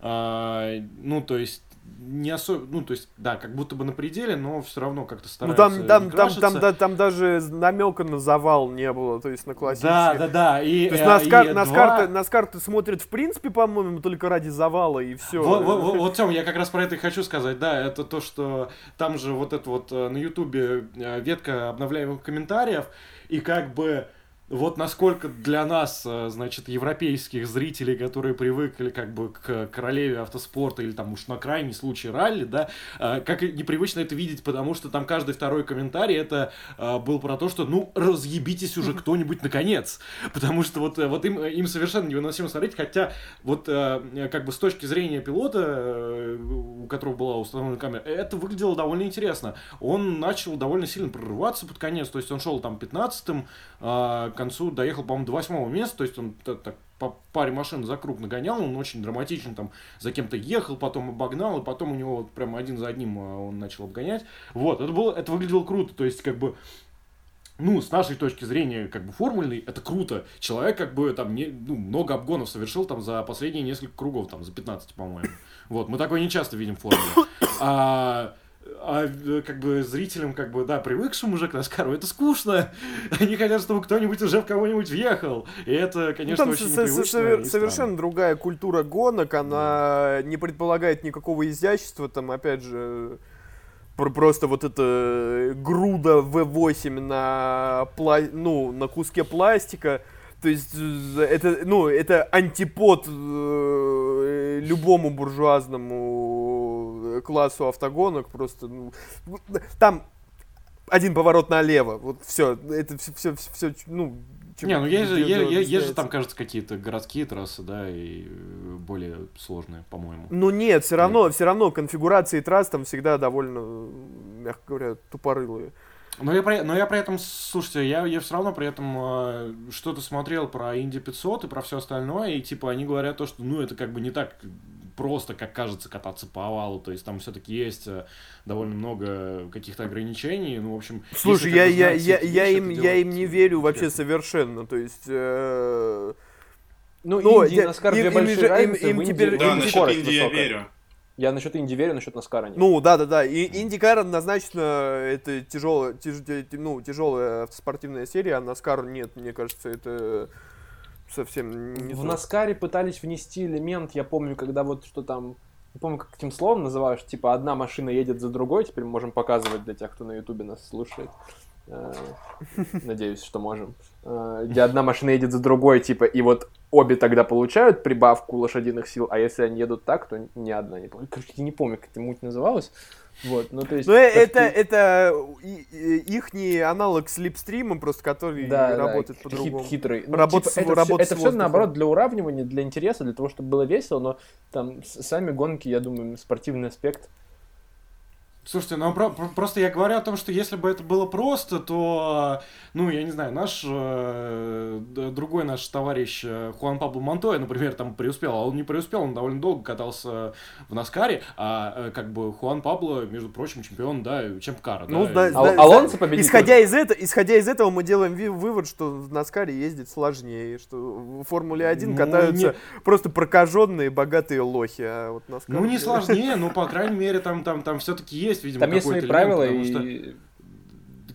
ну, то есть не особо, ну, то есть, да, как будто бы на пределе, но все равно как-то Ну стараются там, там, там, там, крашиться. да- там даже намека на завал не было, то есть на классический. Да, да, да. И, То есть э, Наскар, и Наскар, два- Наскар ты смотрит в принципе, по-моему, только ради завала и все. Вот, вот, вот, вот, Тём, я как раз про это и хочу сказать, да, это то, что там же вот это вот э, на Ютубе э, ветка обновляемых комментариев, и как бы вот насколько для нас, э, значит, европейских зрителей, которые привыкли как бы к королеве автоспорта или там уж на крайний случай ралли, да, э, как непривычно это видеть, потому что там каждый второй комментарий это э, был про то, что ну разъебитесь уже кто-нибудь наконец, потому что вот, вот им, им совершенно невыносимо смотреть, хотя вот как бы с точки зрения пилота, у которого была установлена камера, это выглядело довольно интересно. Он начал довольно сильно прорываться под конец, то есть он шел там 15-м, а к концу доехал, по-моему, до восьмого места, то есть он так по паре машин за круг нагонял, он очень драматично там за кем-то ехал, потом обогнал, и потом у него вот прям один за одним а, он начал обгонять. Вот, это было, это выглядело круто, то есть как бы ну, с нашей точки зрения, как бы формульный, это круто. Человек, как бы, там, не, ну, много обгонов совершил, там, за последние несколько кругов, там, за 15, по-моему. Вот, мы такое не часто видим в формуле. А, а, э, как бы, зрителям, как бы, да, привыкшим уже к Наскару, это скучно. Они хотят, чтобы кто-нибудь уже в кого-нибудь въехал. И это, Ну, конечно, там очень со- со- совер- совершенно другая культура гонок, она не предполагает никакого изящества, там, опять же, пр- просто вот эта груда V8 на, пла- ну, на куске пластика, то есть э, это, ну, это антипод э, любому буржуазному классу автогонок, просто, ну, там один поворот налево, вот все, это все, все, все, ну, чем- Не, ну есть же, дело е- е- есть же там, кажется, какие-то городские трассы, да, и э, более сложные, по-моему. Ну нет, все равно, все равно конфигурации трасс там всегда довольно, мягко говоря, тупорылые. Но я, при, но я при этом, слушайте, я, я все равно при этом э, что-то смотрел про Инди 500 и про все остальное, и типа они говорят то, что ну это как бы не так просто, как кажется, кататься по овалу, то есть там все-таки есть э, довольно много каких-то ограничений, ну, в общем... Слушай, я, я, я, я, им, я им не верю вообще совершенно, то есть... э, Ну, ну, Инди и я- Наскар им- две им большие же- им- разницы, им Индии теперь- Да, им насчет Индии я верю. Я насчет Инди верю, насчет Наскара нет. Ну, да-да-да. И Индикар однозначно это тяжелая, тяж, ну, тяжелая автоспортивная серия, а Наскар нет, мне кажется, это совсем не в то. Наскаре пытались внести элемент, я помню, когда вот что там, не помню, как этим словом называешь, типа одна машина едет за другой, теперь мы можем показывать для тех, кто на ютубе нас слушает. Э, Надеюсь, что можем. Э, Где одна машина едет за другой, типа, и вот обе тогда получают прибавку лошадиных сил, а если они едут так, то ни одна не получит. Короче, я не помню, как эта муть называлась. Вот, ну то есть... Ну, э, как это, ты- это ихний аналог слепстрима, просто который Да, да, работает хит- по-другому. хитрый. Ну, Работа типа, с- это, работа все, с это все наоборот для уравнивания, для интереса, для того, чтобы было весело, но там с- сами гонки, я думаю, спортивный аспект. Слушайте, ну про- про- просто я говорю о том, что если бы это было просто, то, ну, я не знаю, наш, э, другой наш товарищ э, Хуан Пабло Монтоя, например, там преуспел, а он не преуспел, он довольно долго катался в Наскаре, а э, как бы Хуан Пабло, между прочим, чемпион, да, чемпкара, Ну, да, да, да, Алонсо победитель. Исходя из, этого, исходя из этого, мы делаем вывод, что в Наскаре ездить сложнее, что в Формуле 1 Ну, катаются не- просто прокаженные богатые лохи, а вот Наскар... Ну, не сложнее, но, по крайней мере, там, там, там все-таки есть, видимо, Там есть свои элемент, правила, потому что- и...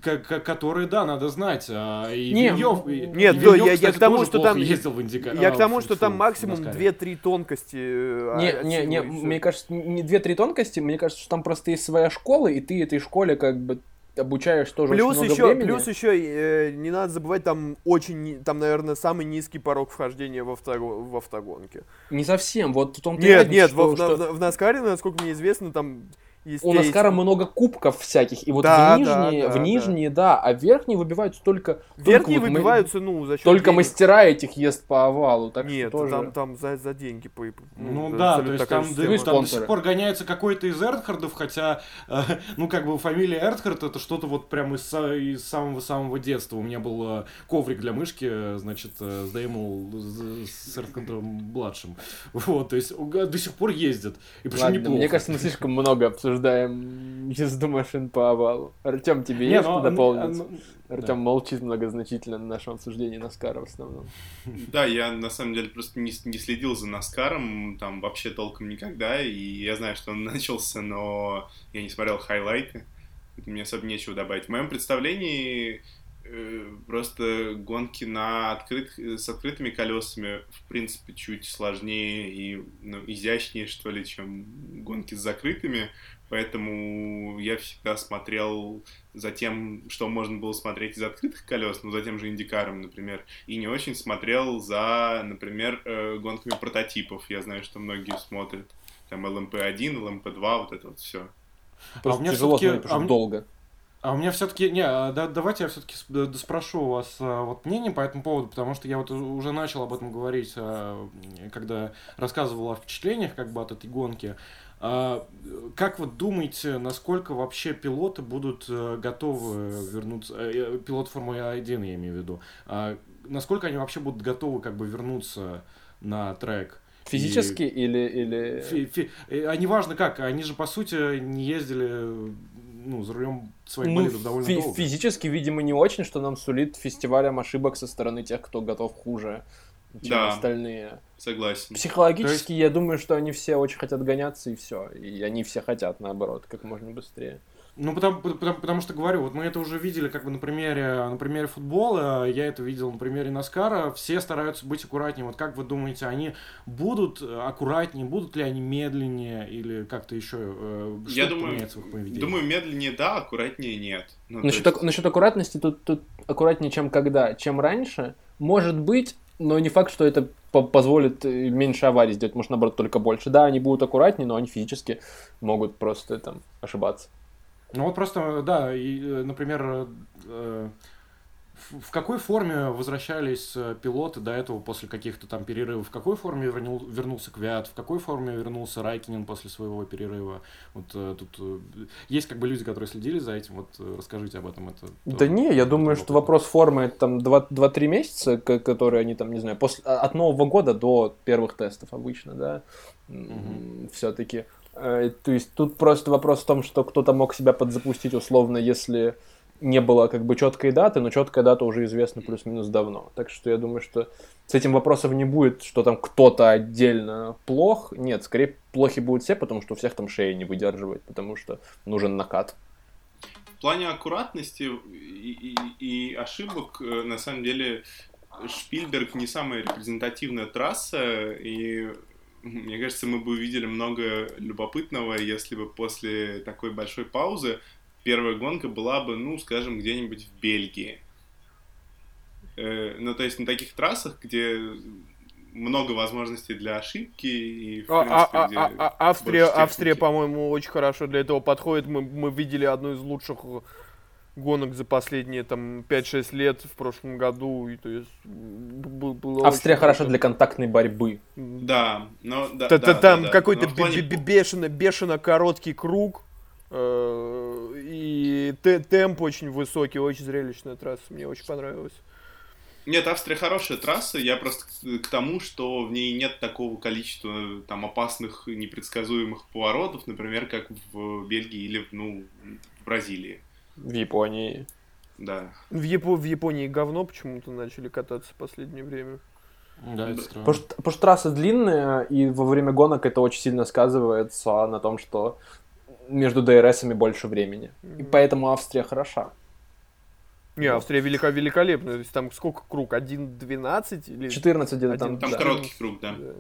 ко- которые, да, надо знать. а, И Не, и- нет, и да, Вильнёв, я- я кстати, к тому, тоже что там- ездил в Индика... Я а, к тому, в- что в- там в максимум Наскаре. 2-3 тонкости. э, Не, не, не, мне кажется, не две-три тонкости, мне кажется, что там просто есть своя школа, и ты этой школе как бы обучаешь тоже Плюс очень много еще, времени. плюс еще, э, не надо забывать, там очень, там, наверное, самый низкий порог вхождения в, авто, в автогонке. Не совсем, вот в том-то Нет, нет, что- во- что в, в Наскаре, насколько мне известно, там есть... у Наскара много кубков всяких, и вот Да, в да, нижние, да, в да. нижние, да, а в верхние выбиваются только... Верхние только вот мы- выбиваются, ну, за счет Только денег. мастера этих ест по овалу, так Нет, что тоже... там, там за, за деньги. По, Ну это да, то есть там, да. Ну там до сих пор гоняется какой-то из Эрдхардов, хотя, э, ну как бы фамилия Эрдхард это что-то вот прямо из, из самого-самого детства. У меня был э, коврик для мышки, э, значит, э, с Деймол с с Эрдхардом младшим. Вот, то есть до сих пор ездит. И причем Ладно, неплохо. мне кажется, мы слишком много обсуждаем езду машин по овалу. Артем, тебе Не, есть ну, что а, дополнить? ну, Артем да. молчит многозначительно на нашем обсуждении Наскара в основном. Да, я на самом деле просто не, не следил за Наскаром, там вообще толком никогда, и я знаю, что он начался, но я не смотрел хайлайты, поэтому мне особо нечего добавить. В моем представлении э, просто гонки на открыт... с открытыми колесами, в принципе, чуть сложнее и ну, изящнее, что ли, чем гонки с закрытыми, поэтому я всегда смотрел за тем, что можно было смотреть из открытых колес, ну, за тем же Индикаром, например, и не очень смотрел за, например, э, гонками прототипов. Я знаю, что многие смотрят там LMP1, LMP2, вот это вот все. Просто у меня тяжело смотреть, а долго. А у меня все-таки, не, а, да, давайте я все-таки спрошу у вас а, вот мнение по этому поводу, потому что я вот уже начал об этом говорить, а, когда рассказывал о впечатлениях как бы от этой гонки. А, Как вы думаете, насколько вообще пилоты будут э, готовы вернуться, э, э, пилот Формулы 1 я имею в виду, А насколько они вообще будут готовы как бы вернуться на трек? Физически или... или... Фи- фи- А неважно как, они же по сути не ездили ну, за рулем своих Ну, болидов довольно фи- долго. физически, видимо, не очень, что нам сулит фестивалем ошибок со стороны тех, кто готов хуже, чем Да. остальные. Согласен. Психологически, я думаю, что они все очень хотят гоняться, и все. И они все хотят, наоборот, как можно быстрее. Ну, потому, потому, потому что говорю, вот мы это уже видели как бы на примере, на примере футбола, я это видел на примере Наскара, все стараются быть аккуратнее. Вот как вы думаете, они будут аккуратнее, будут ли они медленнее или как-то еще э, что Я думаю, в их поведении? думаю, медленнее да, аккуратнее нет. Ну, Насчет, есть- насчет аккуратности, тут, тут аккуратнее, чем когда, чем раньше. Может быть, но не факт, что это по- позволит э, меньше аварий сделать, может, наоборот, только больше. Да, они будут аккуратнее, но они физически могут просто там ошибаться. Ну вот просто, да, и, э, например, э, в какой форме возвращались э, пилоты до этого после каких-то там перерывов? В какой форме вернул, вернулся Квят? В какой форме вернулся Райкинен после своего перерыва? Вот э, тут э, есть как бы люди, которые следили за этим. Вот расскажите об этом. Это Да тоже не, я думаю, что вопрос формы это там 2-3 месяца, которые они там, не знаю, после, а, от Нового года до первых тестов обычно, да, Мгм. все-таки. То есть тут просто вопрос в том, что кто-то мог себя подзапустить условно, если не было как бы четкой даты, но четкая дата уже известна плюс-минус давно. Так что я думаю, что с этим вопросов не будет, что там кто-то отдельно плох. Нет, скорее плохи будут все, потому что у всех там шея не выдерживает, потому что нужен накат. В плане аккуратности и, и, и ошибок, э, на самом деле, Шпильберг не самая репрезентативная трасса, и мне кажется, мы бы увидели много любопытного, если бы после такой большой паузы первая гонка была бы, ну, скажем, где-нибудь в Бельгии. Э, ну, то есть на таких трассах, где много возможностей для ошибки и в а, принципе, а, где а, а, Австрия, Австрия, по-моему, очень хорошо для этого подходит. Мы, мы видели одну из лучших гонок за последние там 5-6 лет в прошлом году. И, то есть, было Австрия хорошо для контактной борьбы. Да, но да, да, там да, какой-то плане... бешено, бешено короткий круг. Э, и темп очень высокий, очень зрелищная трасса. Мне очень понравилось. Нет, Австрия хорошая трасса, я просто к, тому, что в ней нет такого количества там опасных, непредсказуемых поворотов, например, как в Бельгии или ну, в Бразилии. В Японии. Да. В, Япо- в Японии говно почему-то начали кататься в последнее время. Да, это странно. Потому что, потому что трасса длинная, и во время гонок это очень сильно сказывается на том, что между ДРСами больше времени. И поэтому Австрия хороша. Не, Австрия велика великолепная. То есть там сколько круг? 1.12 или... 14 где-то там. Там да. короткий круг, да. да.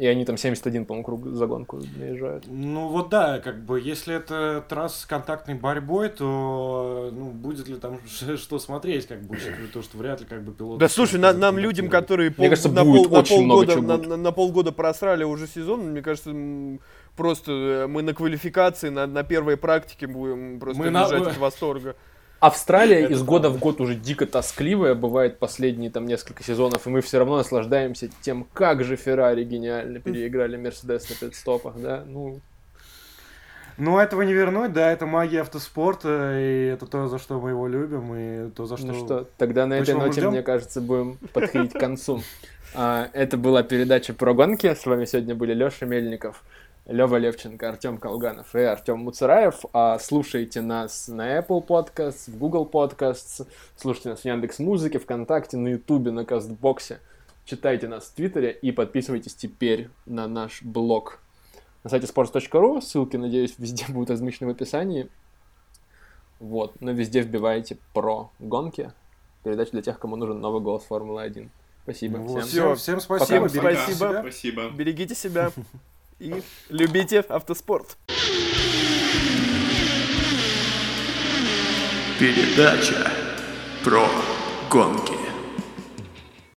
И они там 71, по-моему, круг за гонку наезжают. Ну вот да, как бы, если это трасса с контактной борьбой, то ну, будет ли там что смотреть, как бы, то, что вряд ли как бы пилот... Да слушай, на, нам людям, которые пол, кажется, на, пол, на, полгода, на, на, на полгода просрали уже сезон, мне кажется, просто э, мы на квалификации, на, на первой практике будем просто мы лежать на... от восторга. Австралия из года в год уже дико тоскливая, бывает последние там несколько сезонов, и мы все равно наслаждаемся тем, как же Феррари гениально переиграли Мерседес на пидстопах, да, ну... Ну, этого не вернуть, да, это магия автоспорта, и это то, за что мы его любим, и то, за что... Ну что, тогда на этой ноте, мне кажется, будем подходить к концу. А, это была передача про гонки, с вами сегодня были Леша Мельников, Лева Левченко, Артем Колганов и Артем Муцараев. А слушайте нас на Apple Podcasts, в Google Podcasts, слушайте нас в Яндекс Музыке, ВКонтакте, на Ютубе, на Кастбоксе. Читайте нас в Твиттере и подписывайтесь теперь на наш блог на сайте sports.ru. Ссылки, надеюсь, везде будут размещены в описании. Вот, но везде вбивайте про гонки. Передача для тех, кому нужен новый голос Формулы-1. Спасибо. Вот. Всем. Все, всем спасибо. Всем спасибо. Спасибо. Берегите себя и любите автоспорт. Передача про гонки.